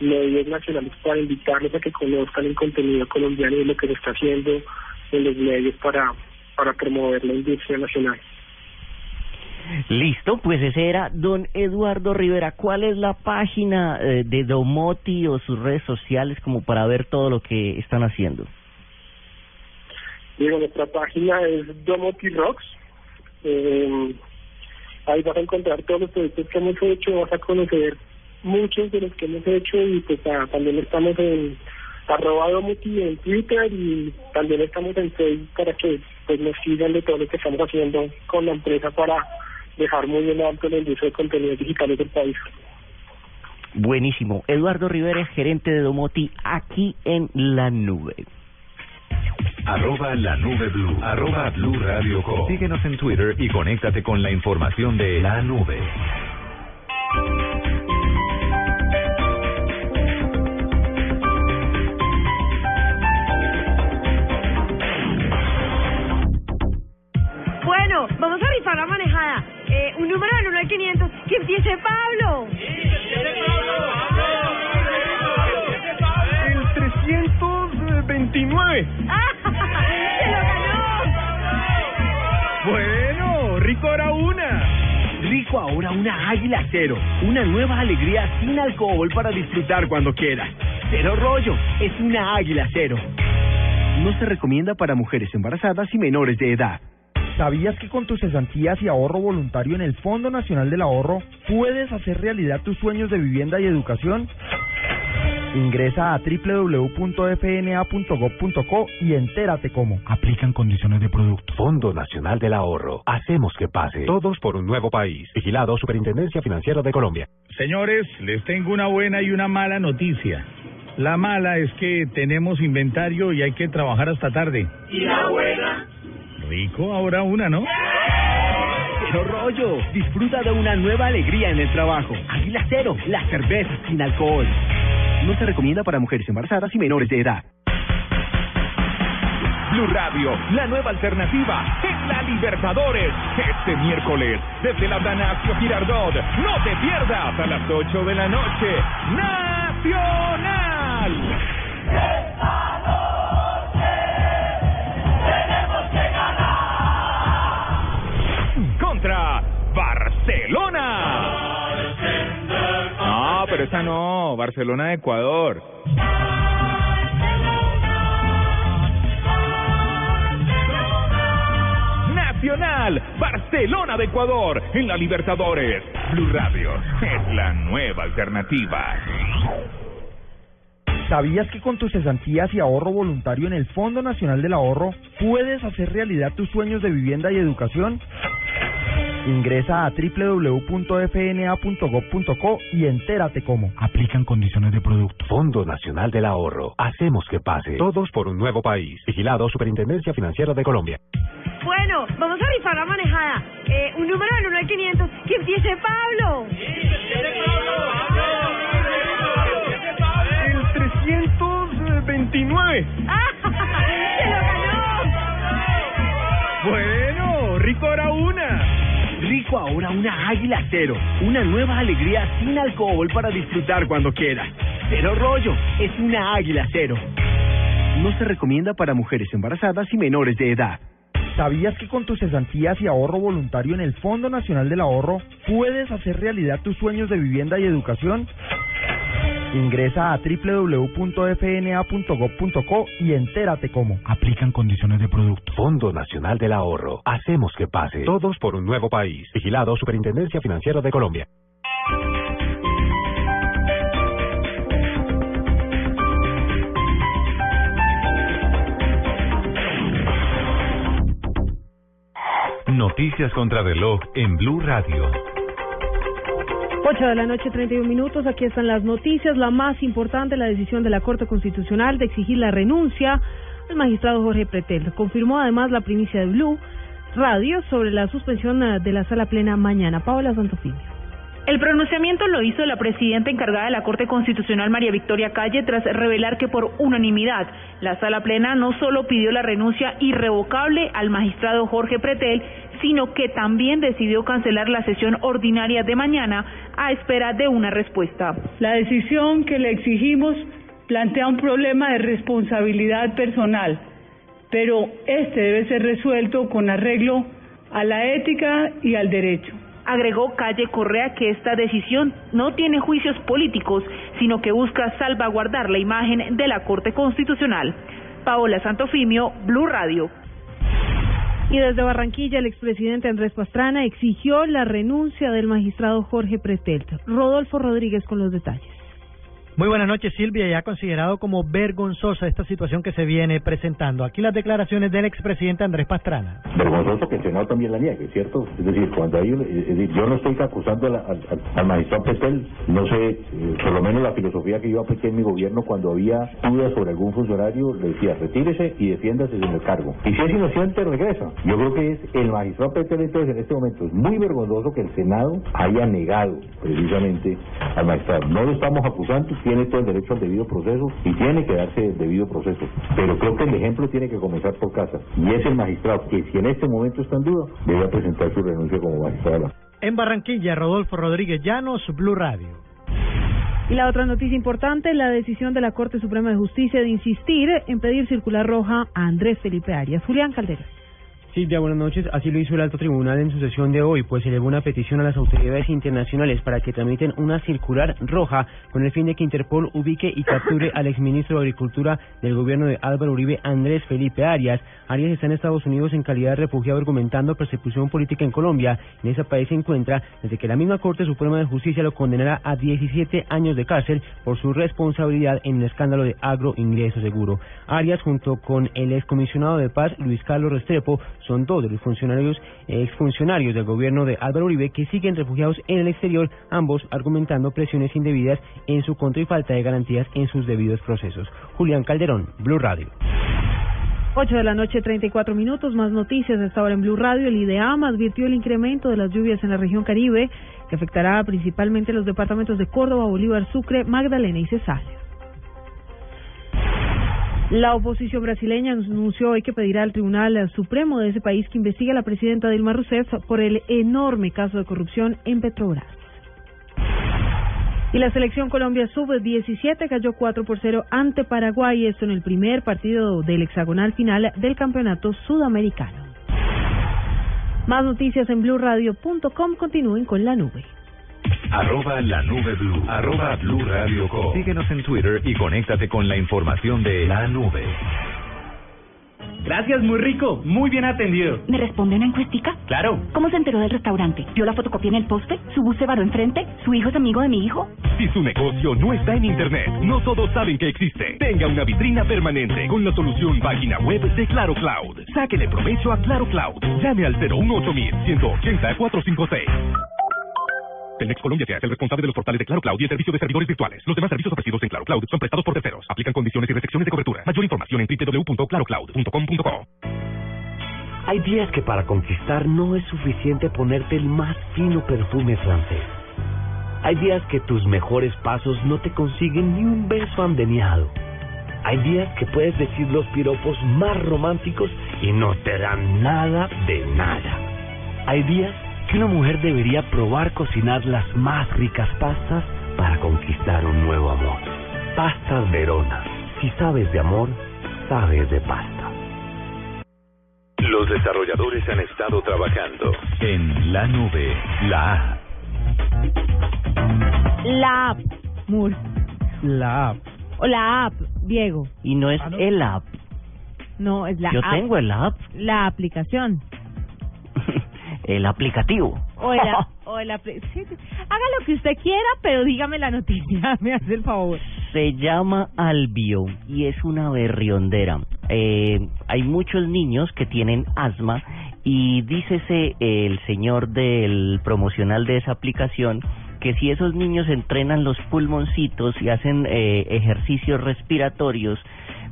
medios nacionales para invitarlos a que conozcan el contenido colombiano y lo que se está haciendo en los medios para, para promover la industria nacional. Listo, pues ese era don Eduardo Rivera. ¿Cuál es la página eh, de Domoti o sus redes sociales como para ver todo lo que están haciendo? Nuestra página es Domoti Rocks. Eh, ahí vas a encontrar todos los proyectos que hemos hecho, vas a conocer muchos de los que hemos hecho y pues ah, también estamos en arroba Domoti en Twitter y también estamos en Facebook para que pues nos sigan de todo lo que estamos haciendo con la empresa para dejar muy en alto la industria de contenidos digitales del país. Buenísimo. Eduardo Rivera gerente de Domoti aquí en la nube. Arroba la nube blue. Arroba blue radio com. Síguenos en Twitter y conéctate con la información de la nube. Bueno, vamos a rifar la manejada. Eh, un número del 1 al 500. ¡Que empiece Pablo! El 329. ¡Se lo ganó! Bueno, rico ahora una. Rico ahora una Águila Cero. Una nueva alegría sin alcohol para disfrutar cuando quieras. Cero rollo. Es una Águila Cero. No se recomienda para mujeres embarazadas y menores de edad. ¿Sabías que con tus cesantías y ahorro voluntario en el Fondo Nacional del Ahorro puedes hacer realidad tus sueños de vivienda y educación? Ingresa a www.fna.gov.co y entérate cómo. Aplican condiciones de producto. Fondo Nacional del Ahorro. Hacemos que pase. Todos por un nuevo país. Vigilado Superintendencia Financiera de Colombia. Señores, les tengo una buena y una mala noticia. La mala es que tenemos inventario y hay que trabajar hasta tarde. ¿Y la buena? Rico, ahora una, ¿no? Cero rollo. Disfruta de una nueva alegría en el trabajo. Águila Cero, la cerveza sin alcohol. No se recomienda para mujeres embarazadas y menores de edad. Blue Radio, la nueva alternativa en la Libertadores. Este miércoles, desde la Atanasio Girardot. No te pierdas a las 8 de la noche. Nacional. Pero no, Barcelona de Ecuador. Nacional, Barcelona de Ecuador, en la Libertadores. Blue Radio es la nueva alternativa. ¿Sabías que con tus cesantías y ahorro voluntario en el Fondo Nacional del Ahorro puedes hacer realidad tus sueños de vivienda y educación? Ingresa a www.fna.gov.co y entérate cómo. Aplican condiciones de producto. Fondo Nacional del Ahorro. Hacemos que pase. Todos por un nuevo país. Vigilado Superintendencia Financiera de Colombia. Bueno, vamos a rifar la manejada. Eh, un número del 1 al 500. ¡Que empiece Pablo! El 329. ¡Se lo ganó! Bueno, rico ahora una. Rico ahora una águila cero. Una nueva alegría sin alcohol para disfrutar cuando quieras. Cero rollo. Es una águila cero. No se recomienda para mujeres embarazadas y menores de edad. ¿Sabías que con tus cesantías y ahorro voluntario en el Fondo Nacional del Ahorro puedes hacer realidad tus sueños de vivienda y educación? Ingresa a www.fna.gov.co y entérate cómo. Aplican condiciones de producto. Fondo Nacional del Ahorro. Hacemos que pase. Todos por un nuevo país. Vigilado Superintendencia Financiera de Colombia. Noticias contra reloj en Blue Radio. 8 de la noche, 31 minutos. Aquí están las noticias. La más importante, la decisión de la Corte Constitucional de exigir la renuncia al magistrado Jorge Pretel. Confirmó además la primicia de Blue Radio sobre la suspensión eh, de la sala plena mañana. Paola Santofimio. El pronunciamiento lo hizo la presidenta encargada de la Corte Constitucional, María Victoria Calle, tras revelar que por unanimidad la sala plena no solo pidió la renuncia irrevocable al magistrado Jorge Pretel, sino que también decidió cancelar la sesión ordinaria de mañana a espera de una respuesta. La decisión que le exigimos plantea un problema de responsabilidad personal, pero este debe ser resuelto con arreglo a la ética y al derecho. Agregó Calle Correa que esta decisión no tiene juicios políticos, sino que busca salvaguardar la imagen de la Corte Constitucional. Paola Santofimio, Blue Radio. Y desde Barranquilla, el expresidente Andrés Pastrana exigió la renuncia del magistrado Jorge Pretel. Rodolfo Rodríguez con los detalles. Muy buenas noches, Silvia. Ya considerado como vergonzosa esta situación que se viene presentando. Aquí las declaraciones del expresidente Andrés Pastrana. Vergonzoso que el Senado también la niegue, ¿cierto? Es decir, cuando hay, decir, yo no estoy acusando al, al, al magistrado Petel, no sé, eh, por lo menos la filosofía que yo apliqué en mi gobierno cuando había dudas sobre algún funcionario, le decía, retírese y defiéndase en el cargo. Y si es inocente, regresa. Yo creo que es el magistrado Petel, entonces, en este momento es muy vergonzoso que el Senado haya negado precisamente al magistrado. No lo estamos acusando, tiene todo el derecho al debido proceso y tiene que darse el debido proceso. Pero creo que el ejemplo tiene que comenzar por casa. Y es el magistrado que si en este momento está en duda, debe presentar su renuncia como magistrado. En Barranquilla, Rodolfo Rodríguez Llanos, Blue Radio. Y la otra noticia importante, la decisión de la Corte Suprema de Justicia de insistir en pedir circular roja a Andrés Felipe Arias. Julián Caldera. Silvia, buenas noches. Así lo hizo el alto tribunal en su sesión de hoy, pues elevó una petición a las autoridades internacionales para que tramiten una circular roja con el fin de que Interpol ubique y capture al exministro de Agricultura del gobierno de Álvaro Uribe, Andrés Felipe Arias. Arias está en Estados Unidos en calidad de refugiado argumentando persecución política en Colombia. En ese país se encuentra desde que la misma Corte Suprema de Justicia lo condenara a 17 años de cárcel por su responsabilidad en el escándalo de agroingreso seguro. Arias, junto con el excomisionado de paz Luis Carlos Restrepo, son dos de los funcionarios exfuncionarios del gobierno de Álvaro Uribe que siguen refugiados en el exterior, ambos argumentando presiones indebidas en su contra y falta de garantías en sus debidos procesos. Julián Calderón, Blue Radio. 8 de la noche, 34 minutos. Más noticias hasta ahora en Blue Radio. El IDEAM advirtió el incremento de las lluvias en la región Caribe, que afectará principalmente los departamentos de Córdoba, Bolívar, Sucre, Magdalena y Cesárea. La oposición brasileña anunció hoy que pedirá al Tribunal Supremo de ese país que investigue a la presidenta Dilma Rousseff por el enorme caso de corrupción en Petrobras. Y la selección Colombia sub-17 cayó 4 por 0 ante Paraguay, esto en el primer partido del hexagonal final del campeonato sudamericano. Más noticias en blurradio.com. Continúen con la nube. Arroba la nube blue. Arroba blue radio com. Síguenos en Twitter y conéctate con la información de la nube. Gracias, muy rico, muy bien atendido. ¿Me responde una encuestica? Claro. ¿Cómo se enteró del restaurante? ¿Vio la fotocopia en el poste? ¿Su bus se varó enfrente? ¿Su hijo es amigo de mi hijo? Si su negocio no está en Internet, no todos saben que existe. Tenga una vitrina permanente con la solución página web de Claro Cloud. Sáquele provecho a Claro Cloud. Llame al 018 180 456. Telmex Colombia hace el responsable de los portales de Claro Cloud y el servicio de servidores virtuales. Los demás servicios ofrecidos en Claro Cloud son prestados por terceros. Aplican condiciones y restricciones de cobertura. Mayor información en www.clarocloud.com.co. Hay días que para conquistar no es suficiente ponerte el más fino perfume francés. Hay días que tus mejores pasos no te consiguen ni un beso andeniado. Hay días que puedes decir los piropos más románticos y no te dan nada de nada. Hay días que una mujer debería probar cocinar las más ricas pastas para conquistar un nuevo amor. Pastas Verona. Si sabes de amor, sabes de pasta. Los desarrolladores han estado trabajando en la nube, la app. La app, Moore. La app. O la app, Diego. Y no es el app. No, es la Yo app. tengo el app, La aplicación. el aplicativo. O el, a- o el apli- sí, sí. Haga lo que usted quiera, pero dígame la noticia, me hace el favor. Se llama Albio y es una berriondera. Eh, hay muchos niños que tienen asma y dícese el señor del promocional de esa aplicación que si esos niños entrenan los pulmoncitos y hacen eh, ejercicios respiratorios,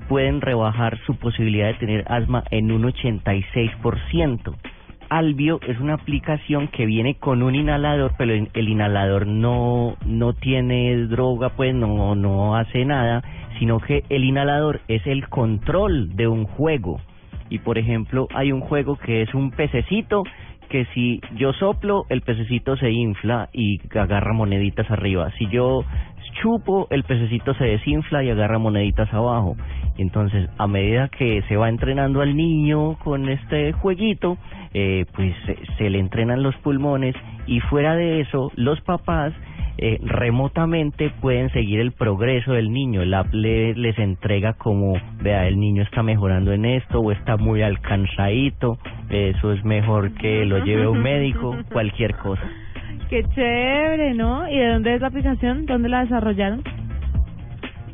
pueden rebajar su posibilidad de tener asma en un 86%. Albio es una aplicación que viene con un inhalador, pero el, inhalador no no tiene droga, pues no no hace nada, sino que el inhalador es el control de un juego. Y por ejemplo, hay un juego que es un pececito que si yo soplo, el pececito se infla y agarra moneditas arriba. Si yo chupo, el pececito se desinfla y agarra moneditas abajo. Entonces, a medida que se va entrenando al niño con este jueguito, eh, pues se, se le entrenan los pulmones y fuera de eso, los papás eh, remotamente pueden seguir el progreso del niño. El app le- les entrega como, vea, el niño está mejorando en esto o está muy alcanzadito, eso es mejor que lo lleve a un médico, cualquier cosa. Qué chévere, ¿no? ¿Y de dónde es la aplicación? ¿Dónde la desarrollaron?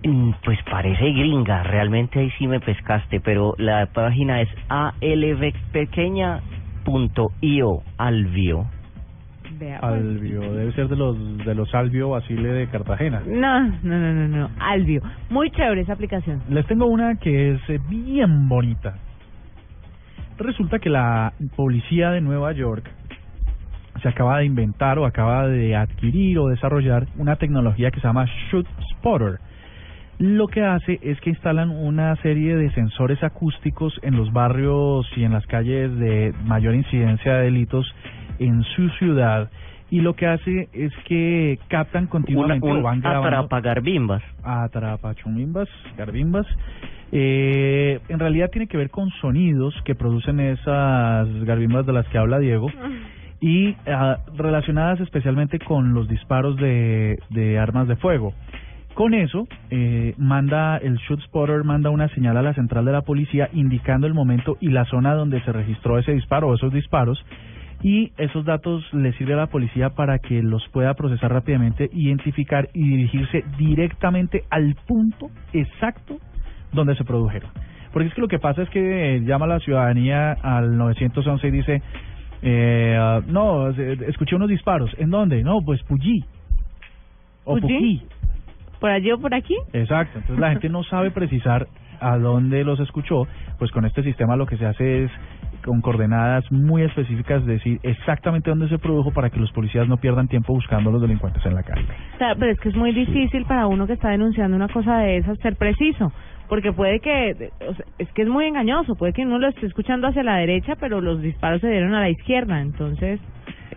Mm, Pues parece gringa, realmente ahí sí me pescaste, pero la página es alvpequeña.io, Alvio. Pues. Albio, debe ser de los de los Albio Basile de Cartagena. No, no, no, no, no. Albio. Muy chévere esa aplicación. Les tengo una que es eh, bien bonita. Resulta que la policía de Nueva York se acaba de inventar o acaba de adquirir o desarrollar una tecnología que se llama Shoot Spotter. Lo que hace es que instalan una serie de sensores acústicos en los barrios y en las calles de mayor incidencia de delitos en su ciudad y lo que hace es que captan continuamente Una- o un van grabando atrapagarbimbas. atrapachumimbas, garbimbas. Eh, en realidad tiene que ver con sonidos que producen esas garbimbas de las que habla Diego y ah, relacionadas especialmente con los disparos de, de armas de fuego. Con eso, eh, manda el Shoot Spotter manda una señal a la central de la policía indicando el momento y la zona donde se registró ese disparo o esos disparos y esos datos le sirve a la policía para que los pueda procesar rápidamente, identificar y dirigirse directamente al punto exacto donde se produjeron. Porque es que lo que pasa es que eh, llama la ciudadanía al 911 y dice, eh, ah, no, eh, escuché unos disparos. ¿En dónde? No, pues Puyí. O. Puquí. ¿Por allí o por aquí? Exacto, entonces la gente no sabe precisar a dónde los escuchó, pues con este sistema lo que se hace es con coordenadas muy específicas decir exactamente dónde se produjo para que los policías no pierdan tiempo buscando a los delincuentes en la calle. Pero es que es muy difícil para uno que está denunciando una cosa de esas ser preciso, porque puede que, o sea, es que es muy engañoso, puede que uno lo esté escuchando hacia la derecha, pero los disparos se dieron a la izquierda, entonces...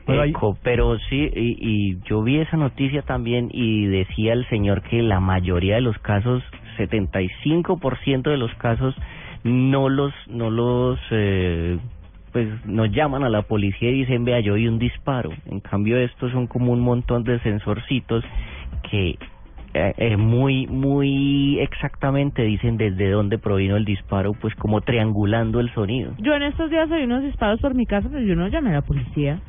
Eco, pero sí, y, y yo vi esa noticia también y decía el señor que la mayoría de los casos, 75% de los casos, no los, no los, eh, pues no llaman a la policía y dicen, vea, yo vi un disparo. En cambio, estos son como un montón de sensorcitos que eh, eh, muy, muy exactamente dicen desde dónde provino el disparo, pues como triangulando el sonido. Yo en estos días oí unos disparos por mi casa, pero yo no llamé a la policía.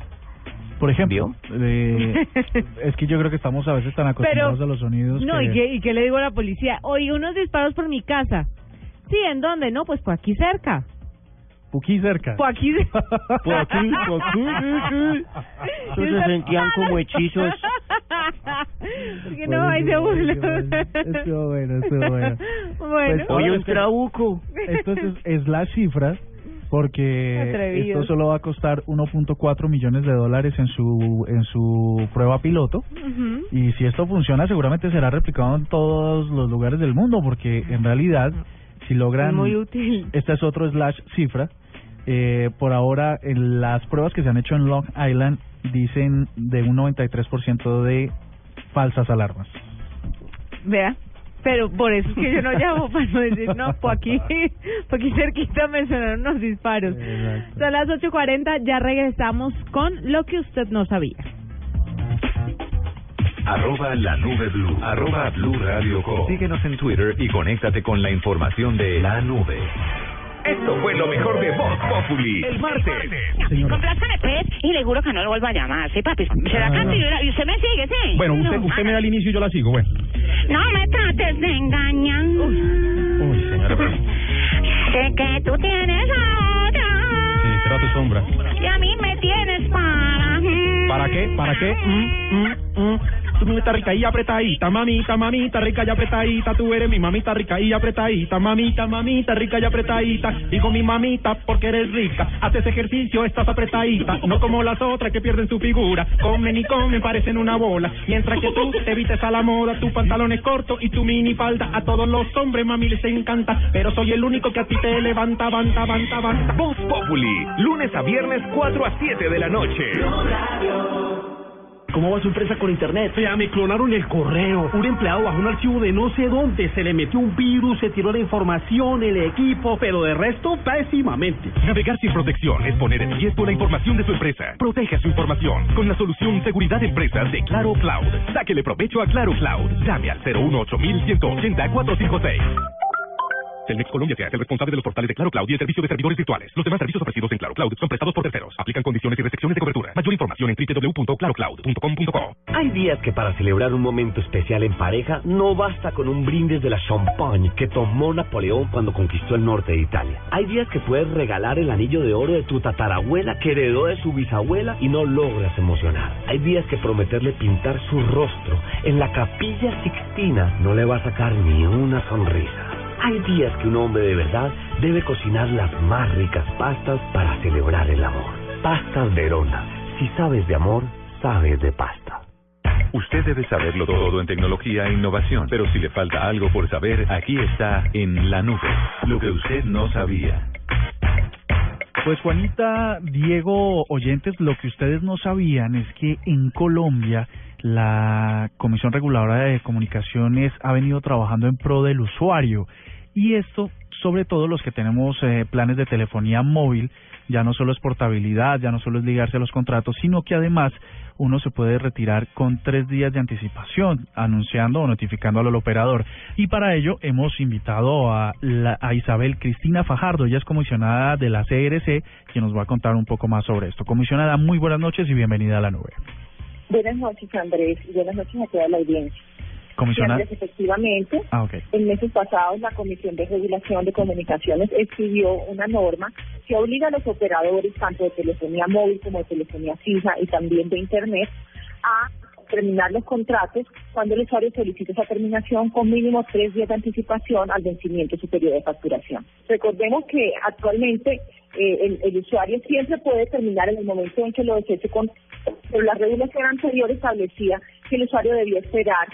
Por ejemplo, eh, es que yo creo que estamos a veces tan acostumbrados a los sonidos No, que... ¿y qué, ¿y qué le digo a la policía? Oye, unos disparos por mi casa. Sí, ¿en dónde? No, pues por aquí cerca. Puquí cerca. Por aquí. Por aquí, por aquí, sí, sí. Eso se sentían como hechizos. Porque no, ahí se burla. Estuvo bueno, estuvo bueno. Bueno. Pues, Oye, un trabuco. Esto es, es la cifra porque Atrevidos. esto solo va a costar 1.4 millones de dólares en su en su prueba piloto Ujú. y si esto funciona seguramente será replicado en todos los lugares del mundo porque en realidad si logran muy útil. este es otro slash cifra eh, por ahora en las pruebas que se han hecho en Long Island dicen de un 93% de falsas alarmas Vea. Pero por eso es que yo no llamo para no decir, no, por aquí, por aquí cerquita me sonaron unos disparos. Son las 8.40, ya regresamos con lo que usted no sabía. Arroba la nube blue. Arroba blue radio com. Síguenos en Twitter y conéctate con la información de la nube. Esto fue lo mejor de Voz Populi. El martes. Complázcame, pues, y le juro que no lo vuelvo a llamar, sí, papi. Se la Ah. canto y, yo la- y usted me sigue, sí. Bueno, usted, No, usted me da el inicio y yo la sigo, bueno. No me trates de engañar. Uy, señora, pero... Sé que tú tienes a otra. Sí, será tu sombra. Y a mí me tienes para... ¿Para qué? ¿Para qué? Mm, mm, mm. Tu mamita rica y apretadita, mamita, mamita rica y apretadita. Tú eres mi mamita rica y apretadita, mamita, mamita rica y apretadita. Digo mi mamita porque eres rica. Haces ejercicio, estás apretadita. No como las otras que pierden su figura. Comen y comen, parecen una bola. Mientras que tú te vistes a la moda, tu pantalón es corto y tu mini falda. A todos los hombres, mami, les encanta. Pero soy el único que a ti te levanta, banta, banta, banta. Voz Populi. Lunes a viernes 4 a 7 de la noche. ¿Cómo va su empresa con internet? Ya me clonaron el correo. Un empleado bajó un archivo de no sé dónde, se le metió un virus, se tiró la información, el equipo, pero de resto pésimamente. Navegar sin protección es poner en riesgo la información de su empresa. Proteja su información con la solución Seguridad Empresas de Claro Cloud. Sáquele provecho a Claro Cloud. Llame al 018 180 456. Telmex Colombia se hace el responsable de los portales de Claro Cloud y el servicio de servidores virtuales. Los demás servicios ofrecidos en Claro Cloud son prestados por terceros. Aplican condiciones y restricciones de cobertura. Mayor información en www.clarocloud.com.co. Hay días que para celebrar un momento especial en pareja no basta con un brindis de la champagne que tomó Napoleón cuando conquistó el norte de Italia. Hay días que puedes regalar el anillo de oro de tu tatarabuela que heredó de su bisabuela y no logras emocionar. Hay días que prometerle pintar su rostro en la capilla Sixtina no le va a sacar ni una sonrisa. Hay días que un hombre de verdad debe cocinar las más ricas pastas para celebrar el amor. Pastas Verona. Si sabes de amor, sabes de pasta. Usted debe saberlo todo en tecnología e innovación, pero si le falta algo por saber, aquí está en la nube. Lo que usted no sabía. Pues Juanita, Diego, oyentes, lo que ustedes no sabían es que en Colombia la Comisión Reguladora de Comunicaciones ha venido trabajando en pro del usuario y esto sobre todo los que tenemos eh, planes de telefonía móvil, ya no solo es portabilidad, ya no solo es ligarse a los contratos, sino que además uno se puede retirar con tres días de anticipación, anunciando o notificándolo al operador. Y para ello hemos invitado a, la- a Isabel Cristina Fajardo, ella es comisionada de la CRC, quien nos va a contar un poco más sobre esto. Comisionada, muy buenas noches y bienvenida a la nube. Buenas noches, Andrés, y buenas noches a toda la audiencia. Comisionada. Efectivamente, Ah, ok. en meses pasados la Comisión de Regulación de Comunicaciones expidió una norma que obliga a los operadores, tanto de telefonía móvil como de telefonía fija y también de Internet, a terminar los contratos cuando el usuario solicite esa terminación con mínimo tres días de anticipación al vencimiento de su periodo de facturación. Recordemos que actualmente eh, el, el usuario siempre puede terminar en el momento en que lo desee contrato, pero la regulación anterior establecía que el usuario debía esperar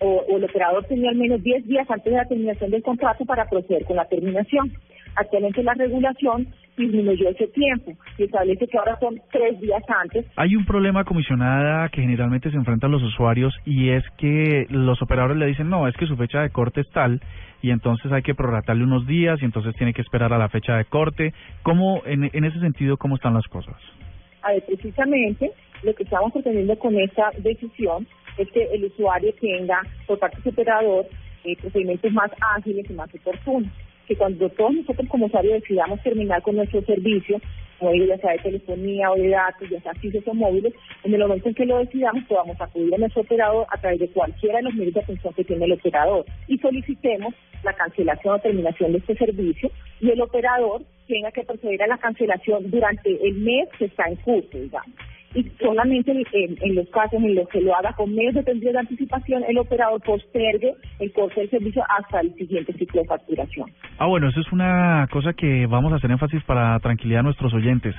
o, el operador tenía al menos 10 días antes de la terminación del contrato para proceder con la terminación. Actualmente la regulación disminuyó ese tiempo y establece que ahora son tres días antes. Hay un problema, comisionada, que generalmente se enfrentan los usuarios y es que los operadores le dicen, no, es que su fecha de corte es tal y entonces hay que prorratarle unos días y entonces tiene que esperar a la fecha de corte. ¿Cómo, en ese sentido, cómo están las cosas? A ver, precisamente lo que estamos pretendiendo con esta decisión es que el usuario tenga por parte de su operador eh, procedimientos más ágiles y más oportunos. Que cuando todos nosotros como usuarios decidamos terminar con nuestro servicio, digo, ya sea de telefonía o de datos, ya sea fijos o móviles, en el momento en que lo decidamos podamos acudir a nuestro operador a través de cualquiera de los medios de atención que tiene el operador y solicitemos la cancelación o terminación de este servicio y el operador tenga que proceder a la cancelación durante el mes que está en curso, digamos y solamente en, los casos en los que lo haga con medios de tendría de anticipación, el operador postergue el coste del servicio hasta el siguiente ciclo de facturación. Ah, bueno, eso es una cosa que vamos a hacer énfasis para tranquilidad a nuestros oyentes.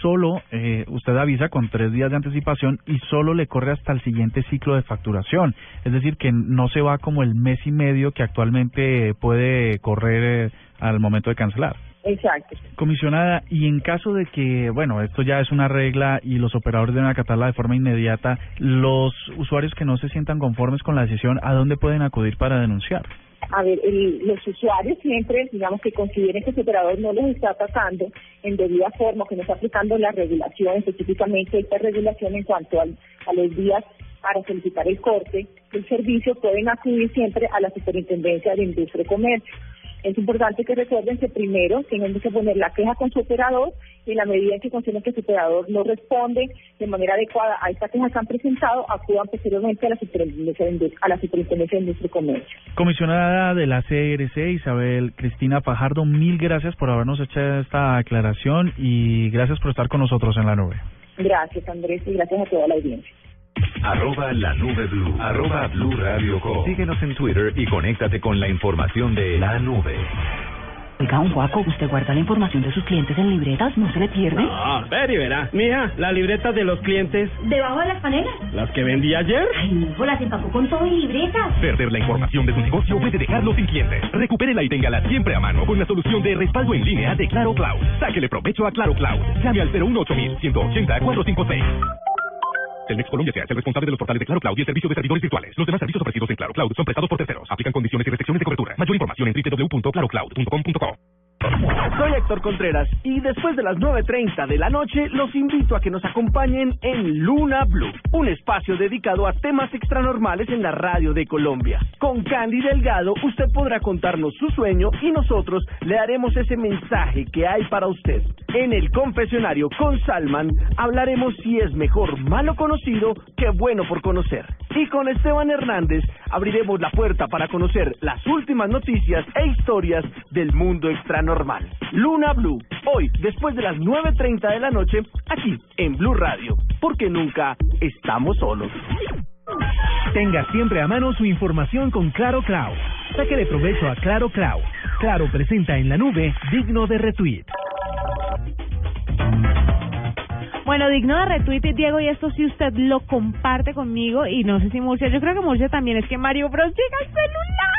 Solo eh, usted avisa con tres días de anticipación y solo le corre hasta el siguiente ciclo de facturación. Es decir, que no se va como el mes y medio que actualmente puede correr eh, al momento de cancelar. Exacto. Comisionada, y en caso de que, bueno, esto ya es una regla y los operadores deben acatarla de forma inmediata, los usuarios que no se sientan conformes con la decisión, ¿a dónde pueden acudir para denunciar? A ver, los usuarios siempre, digamos, que consideren que su operador no los está atacando en debida forma, que no está aplicando la regulación, específicamente esta regulación en cuanto al, a los días para solicitar el corte del servicio, pueden acudir siempre a la Superintendencia de Industria y Comercio es importante que recuerden que primero tienen que poner la queja con su operador y en la medida en que consideren que su operador no responde de manera adecuada a esta queja que han presentado, acudan posteriormente a la Superintendencia de, a la Superintendencia de Industria y Comercio. Comisionada de la CRC, Isabel Cristina Fajardo, mil gracias por habernos hecho esta aclaración y gracias por estar con nosotros en la nube. Gracias, Andrés, y gracias a toda la audiencia. Arroba la nube blue. Arroba blue radio com. Síguenos en Twitter y conéctate con la información de la nube. Oiga, un guaco, ¿usted guarda la información de sus clientes en libretas? ¿No se le pierde? Ah, ver y verá. Mija, la libreta de los clientes. ¿Debajo de las panelas? ¿Las que vendí ayer? Ay, hijo, las empacó con todo y libretas. Perder la información de su negocio puede dejarlo sin clientes. Recupérela y téngala siempre a mano con la solución de respaldo en línea de Claro Cloud. Sáquele provecho a Claro Cloud. Llame al 018 180 456. Telmex Colombia se hace el responsable de los portales de Claro Cloud y el servicio de servidores virtuales. Los demás servicios ofrecidos en Claro Cloud son prestados por terceros. Aplican condiciones y restricciones de cobertura. Mayor información en www.clarocloud.com.co. Soy Héctor Contreras y después de las 9.30 de la noche los invito a que nos acompañen en Luna Blue, un espacio dedicado a temas extranormales en la radio de Colombia. Con Candy Delgado usted podrá contarnos su sueño y nosotros le haremos ese mensaje que hay para usted. En el confesionario con Salman hablaremos si es mejor malo conocido que bueno por conocer. Y con Esteban Hernández abriremos la puerta para conocer las últimas noticias e historias del mundo extranormal. Luna Blue, hoy después de las 9.30 de la noche, aquí en Blue Radio, porque nunca estamos solos. Tenga siempre a mano su información con Claro Cloud. de provecho a Claro Cloud. Claro presenta en la nube digno de retweet. Bueno, digno de retweet, Diego, y esto si usted lo comparte conmigo, y no sé si Murcia, yo creo que Murcia también, es que Mario Bros llega al celular.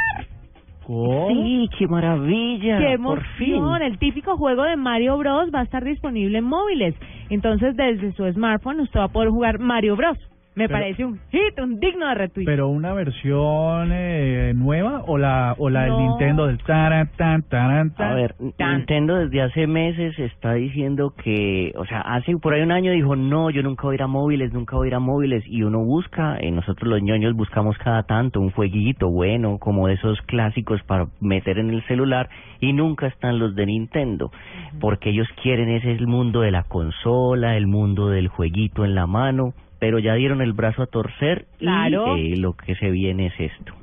¿Cómo? Sí, qué maravilla. Qué emoción. Por fin. El típico juego de Mario Bros va a estar disponible en móviles. Entonces, desde su smartphone, usted va a poder jugar Mario Bros. Me parece un hit, un digno de retweet. ¿Pero una versión eh, nueva o la o la del Nintendo del taran, tan, taran, A ver, Nintendo desde hace meses está diciendo que, o sea, hace por ahí un año dijo, no, yo nunca voy a ir a móviles, nunca voy a ir a móviles. Y uno busca, eh, nosotros los ñoños buscamos cada tanto un jueguito bueno, como de esos clásicos para meter en el celular, y nunca están los de Nintendo. Porque ellos quieren ese el mundo de la consola, el mundo del jueguito en la mano pero ya dieron el brazo a torcer y eh, lo que se viene es esto.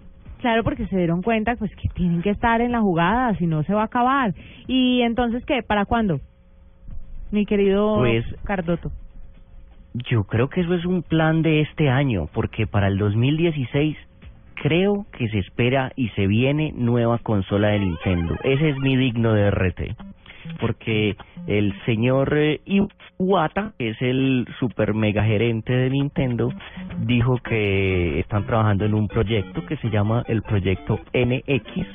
Claro, porque se dieron cuenta pues que tienen que estar en la jugada, si no se va a acabar. Y entonces, ¿qué? ¿Para cuándo? Mi querido pues, Cardoto. Yo creo que eso es un plan de este año, porque para el 2016 creo que se espera y se viene nueva consola de Nintendo. Ese es mi digno de RT porque el señor eh, Iwata, que es el super mega gerente de Nintendo, dijo que están trabajando en un proyecto que se llama el proyecto NX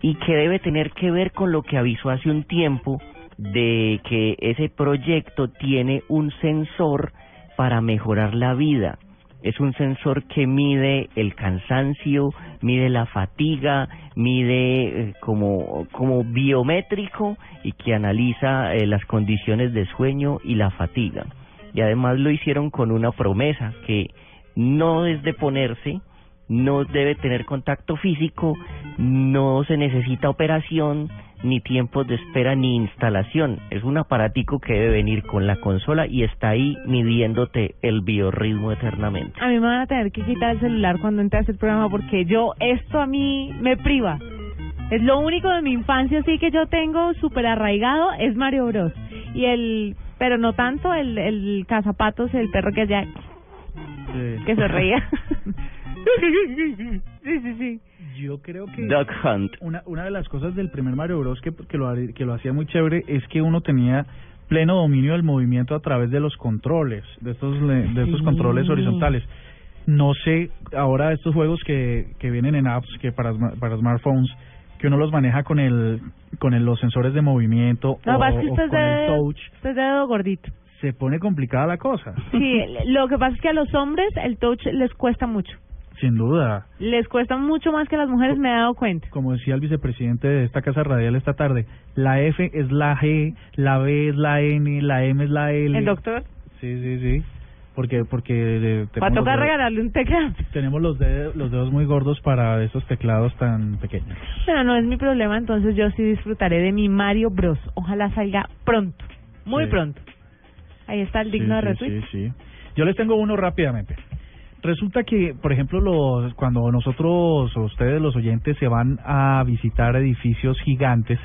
y que debe tener que ver con lo que avisó hace un tiempo de que ese proyecto tiene un sensor para mejorar la vida es un sensor que mide el cansancio, mide la fatiga, mide eh, como, como biométrico y que analiza eh, las condiciones de sueño y la fatiga. Y además lo hicieron con una promesa que no es de ponerse, no debe tener contacto físico, no se necesita operación, ni tiempos de espera ni instalación. Es un aparatico que debe venir con la consola y está ahí midiéndote el biorritmo eternamente. A mí me van a tener que quitar el celular cuando entre a hacer programa porque yo, esto a mí me priva. Es lo único de mi infancia sí que yo tengo súper arraigado es Mario Bros. Y el, pero no tanto el, el cazapatos, el perro que ya, que se reía. sí, sí, sí. Yo creo que Duck Hunt. una una de las cosas del primer Mario Bros que, que lo que lo hacía muy chévere es que uno tenía pleno dominio del movimiento a través de los controles, de estos de estos Sí. controles horizontales. No sé ahora estos juegos que que vienen en apps que para para smartphones que uno los maneja con el con el- los sensores de movimiento que o, es que usted con el de, touch, usted dedo gordito. se pone complicada la cosa. Sí, lo que pasa es que a los hombres el touch les cuesta mucho. Sin duda. Les cuesta mucho más que a las mujeres, me he dado cuenta. como decía el vicepresidente de esta casa radial esta tarde, la F es la G, la B es la N, la M es la L. ¿El doctor? Sí, sí, sí. Porque porque eh, Va a tocar regalarle un teclado. tenemos los dedos, los dedos muy gordos para esos teclados tan pequeños. Pero no es mi problema, entonces yo sí disfrutaré de mi Mario Bros. Ojalá salga pronto, muy Sí. pronto. Ahí está el digno sí, de sí, retweet. sí, sí. Yo les tengo uno rápidamente. Resulta que, por ejemplo, los cuando nosotros, o ustedes, los oyentes, se van a visitar edificios gigantes,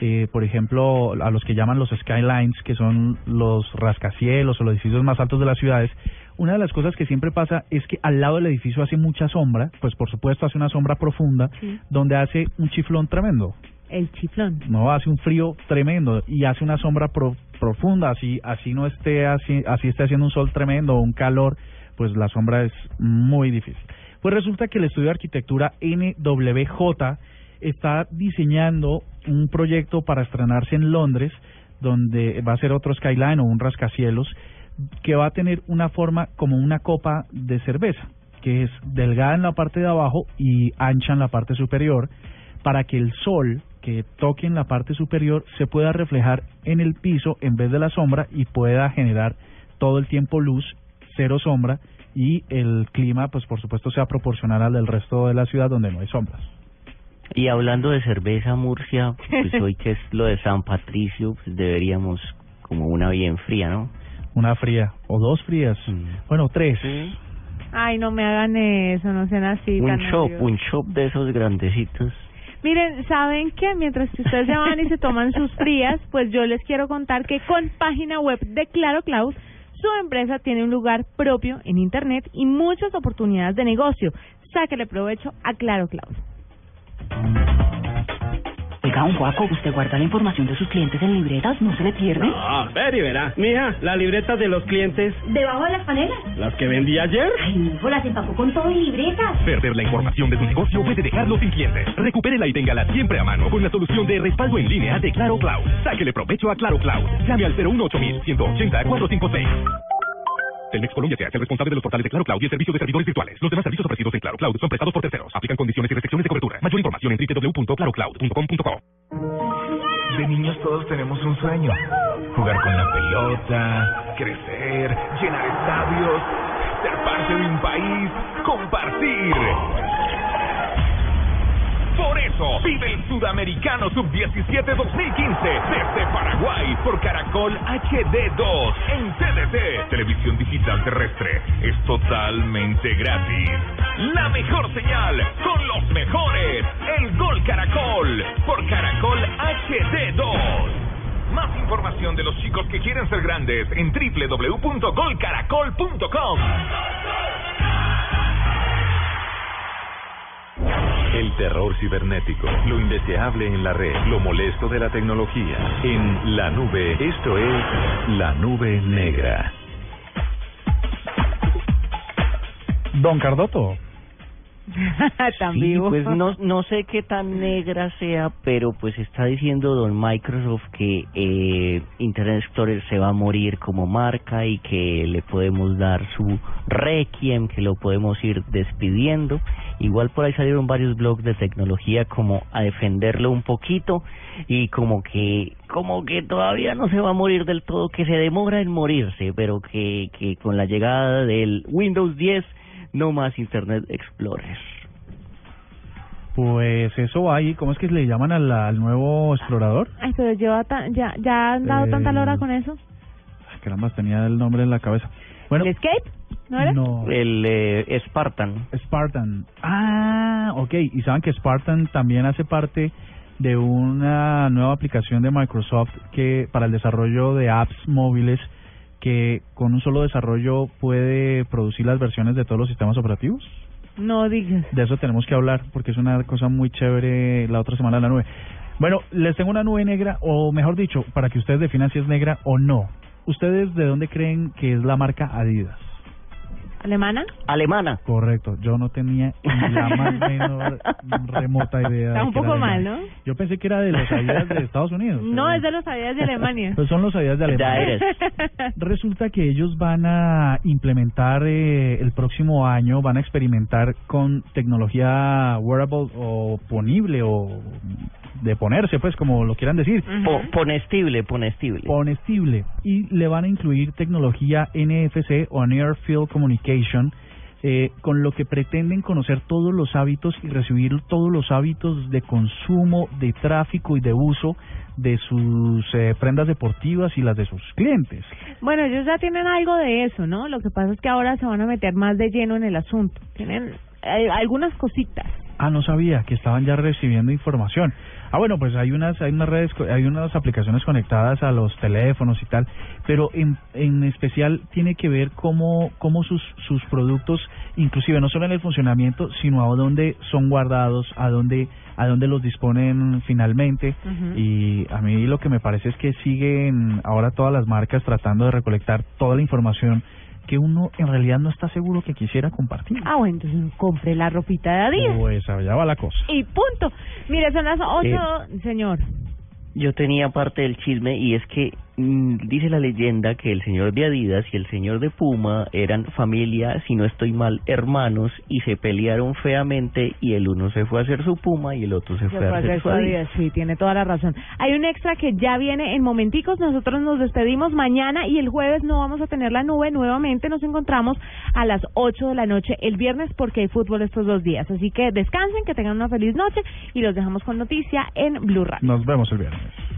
eh, por ejemplo, a los que llaman los skylines, que son los rascacielos o los edificios más altos de las ciudades, una de las cosas que siempre pasa es que al lado del edificio hace mucha sombra, pues por supuesto hace una sombra profunda, Sí. donde hace un chiflón tremendo. El chiflón. No, hace un frío tremendo y hace una sombra pro- profunda, así así no esté así, así esté haciendo un sol tremendo o un calor, pues la sombra es muy difícil. Pues resulta que el estudio de arquitectura NWJ está diseñando un proyecto para estrenarse en Londres, donde va a ser otro skyline o un rascacielos que va a tener una forma como una copa de cerveza, que es delgada en la parte de abajo y ancha en la parte superior, para que el sol que toque en la parte superior se pueda reflejar en el piso en vez de la sombra y pueda generar todo el tiempo luz, cero sombra y el clima pues por supuesto sea proporcional al del resto de la ciudad donde no hay sombras. Y hablando de cerveza Murcia, pues hoy que es lo de San Patricio, pues deberíamos como una bien fría, ¿no? Una fría o dos frías, bueno tres. Ay, no me hagan eso, no sean así. Un tan shop, un shop de esos grandecitos. Miren, ¿saben que Mientras que ustedes se van y se toman sus frías, pues yo les quiero contar que con página web de Claro Cloud, su empresa tiene un lugar propio en Internet y muchas oportunidades de negocio. Sáquele provecho a Claro Cloud. Oiga, un guaco, ¿usted guarda la información de sus clientes en libretas? ¿No se le pierde? Ah, ver y verá. Mija, la libreta de los clientes, ¿Debajo de las panelas? las que vendí ayer. Ay, hijo, las empacó con todo y libretas. Perder la información de tu negocio puede dejarlo sin clientes. Recupérela y téngala siempre a mano con la solución de respaldo en línea de Claro Cloud. Sáquele provecho a Claro Cloud. Llame al 018 180 456. Telmex Colombia se hace responsable de los portales de Claro Cloud y el servicio de servidores virtuales. Los demás servicios ofrecidos en Claro Cloud son prestados por terceros. Aplican condiciones y restricciones de cobertura. Mayor información en www.clarocloud.com.co. De niños todos tenemos un sueño. Jugar con la pelota, crecer, llenar estadios, ser parte de un país, compartir. Por eso, vive el Sudamericano Sub-17 2015 desde Paraguay por Caracol HD2 en TDT. Televisión digital terrestre. Es totalmente gratis. La mejor señal con los mejores. El Gol Caracol por Caracol HD2. Más información de los chicos que quieren ser grandes en www.golcaracol.com. El terror cibernético, lo indeseable en la red, lo molesto de la tecnología. En la nube, esto es la nube negra. Don Cardoto. tan Sí, vivo. pues no, no sé qué tan negra sea, pero pues está diciendo don Microsoft que eh, Internet Explorer se va a morir como marca y que le podemos dar su requiem, que lo podemos ir despidiendo. Igual por ahí salieron varios blogs de tecnología como a defenderlo un poquito y como que como que todavía no se va a morir del todo, que se demora en morirse, pero que, que con la llegada del Windows 10 no más Internet Explorer. Pues eso va ahí, ¿cómo es que le llaman al, al nuevo explorador? Ay, pero lleva ta- ya, ya han dado Eh, tanta lora con eso. Ay, caramba, tenía el nombre en la cabeza. Bueno, ¿El Escape? ¿No era? no, El eh, Spartan. Spartan. Ah, ok. Y saben que Spartan también hace parte de una nueva aplicación de Microsoft que para el desarrollo de apps móviles que con un solo desarrollo puede producir las versiones de todos los sistemas operativos. No digas. De eso tenemos que hablar porque es una cosa muy chévere la otra semana en la nube. Bueno, les tengo una nube negra, o mejor dicho, para que ustedes definan si es negra o no. ¿Ustedes de dónde creen que es la marca Adidas? ¿Alemana? Alemana. Correcto, yo no tenía ni la más menor remota idea. Está de un que era poco de mal. ¿no? Yo pensé que era de los Adidas de Estados Unidos. No, es de los Adidas de Alemania. Pues son los Adidas de Alemania. Resulta que ellos van a implementar eh, el próximo año, van a experimentar con tecnología wearable o ponible o de ponerse, pues como lo quieran decir. Po- ponestible, ponestible. Ponestible. Y le van a incluir tecnología NFC o Near Field Communication, eh, con lo que pretenden conocer todos los hábitos y recibir todos los hábitos de consumo, de tráfico y de uso de sus eh, prendas deportivas y las de sus clientes. Bueno, ellos ya tienen algo de eso, ¿no? Lo que pasa es que ahora se van a meter más de lleno en el asunto. Tienen eh, algunas cositas. Ah, no sabía que estaban ya recibiendo información. Ah, bueno, pues hay unas hay unas redes hay unas aplicaciones conectadas a los teléfonos y tal, pero en, en especial tiene que ver cómo cómo sus sus productos, inclusive no solo en el funcionamiento, sino a dónde son guardados, a dónde a dónde los disponen finalmente. Y a mí lo que me parece es que siguen ahora todas las marcas tratando de recolectar toda la información que uno en realidad no está seguro que quisiera compartir. Ah, bueno, entonces compre la ropita de Adidas. Pues allá va la cosa. Y punto. Mire, son las ocho, Eh. señor. Yo tenía parte del chisme y es que dice la leyenda que el señor de Adidas y el señor de Puma eran familia, si no estoy mal, hermanos y se pelearon feamente y el uno se fue a hacer su Puma y el otro se, Se fue a fue a hacer hacer su. Adidas, Sí, tiene toda la razón. Hay un extra que ya viene en momenticos. Nosotros nos despedimos mañana y el jueves no vamos a tener la nube. Nuevamente nos encontramos a las 8 de la noche el viernes porque hay fútbol estos dos días. Así que descansen, que tengan una feliz noche y los dejamos con noticia en Blue Radio. Nos vemos el viernes.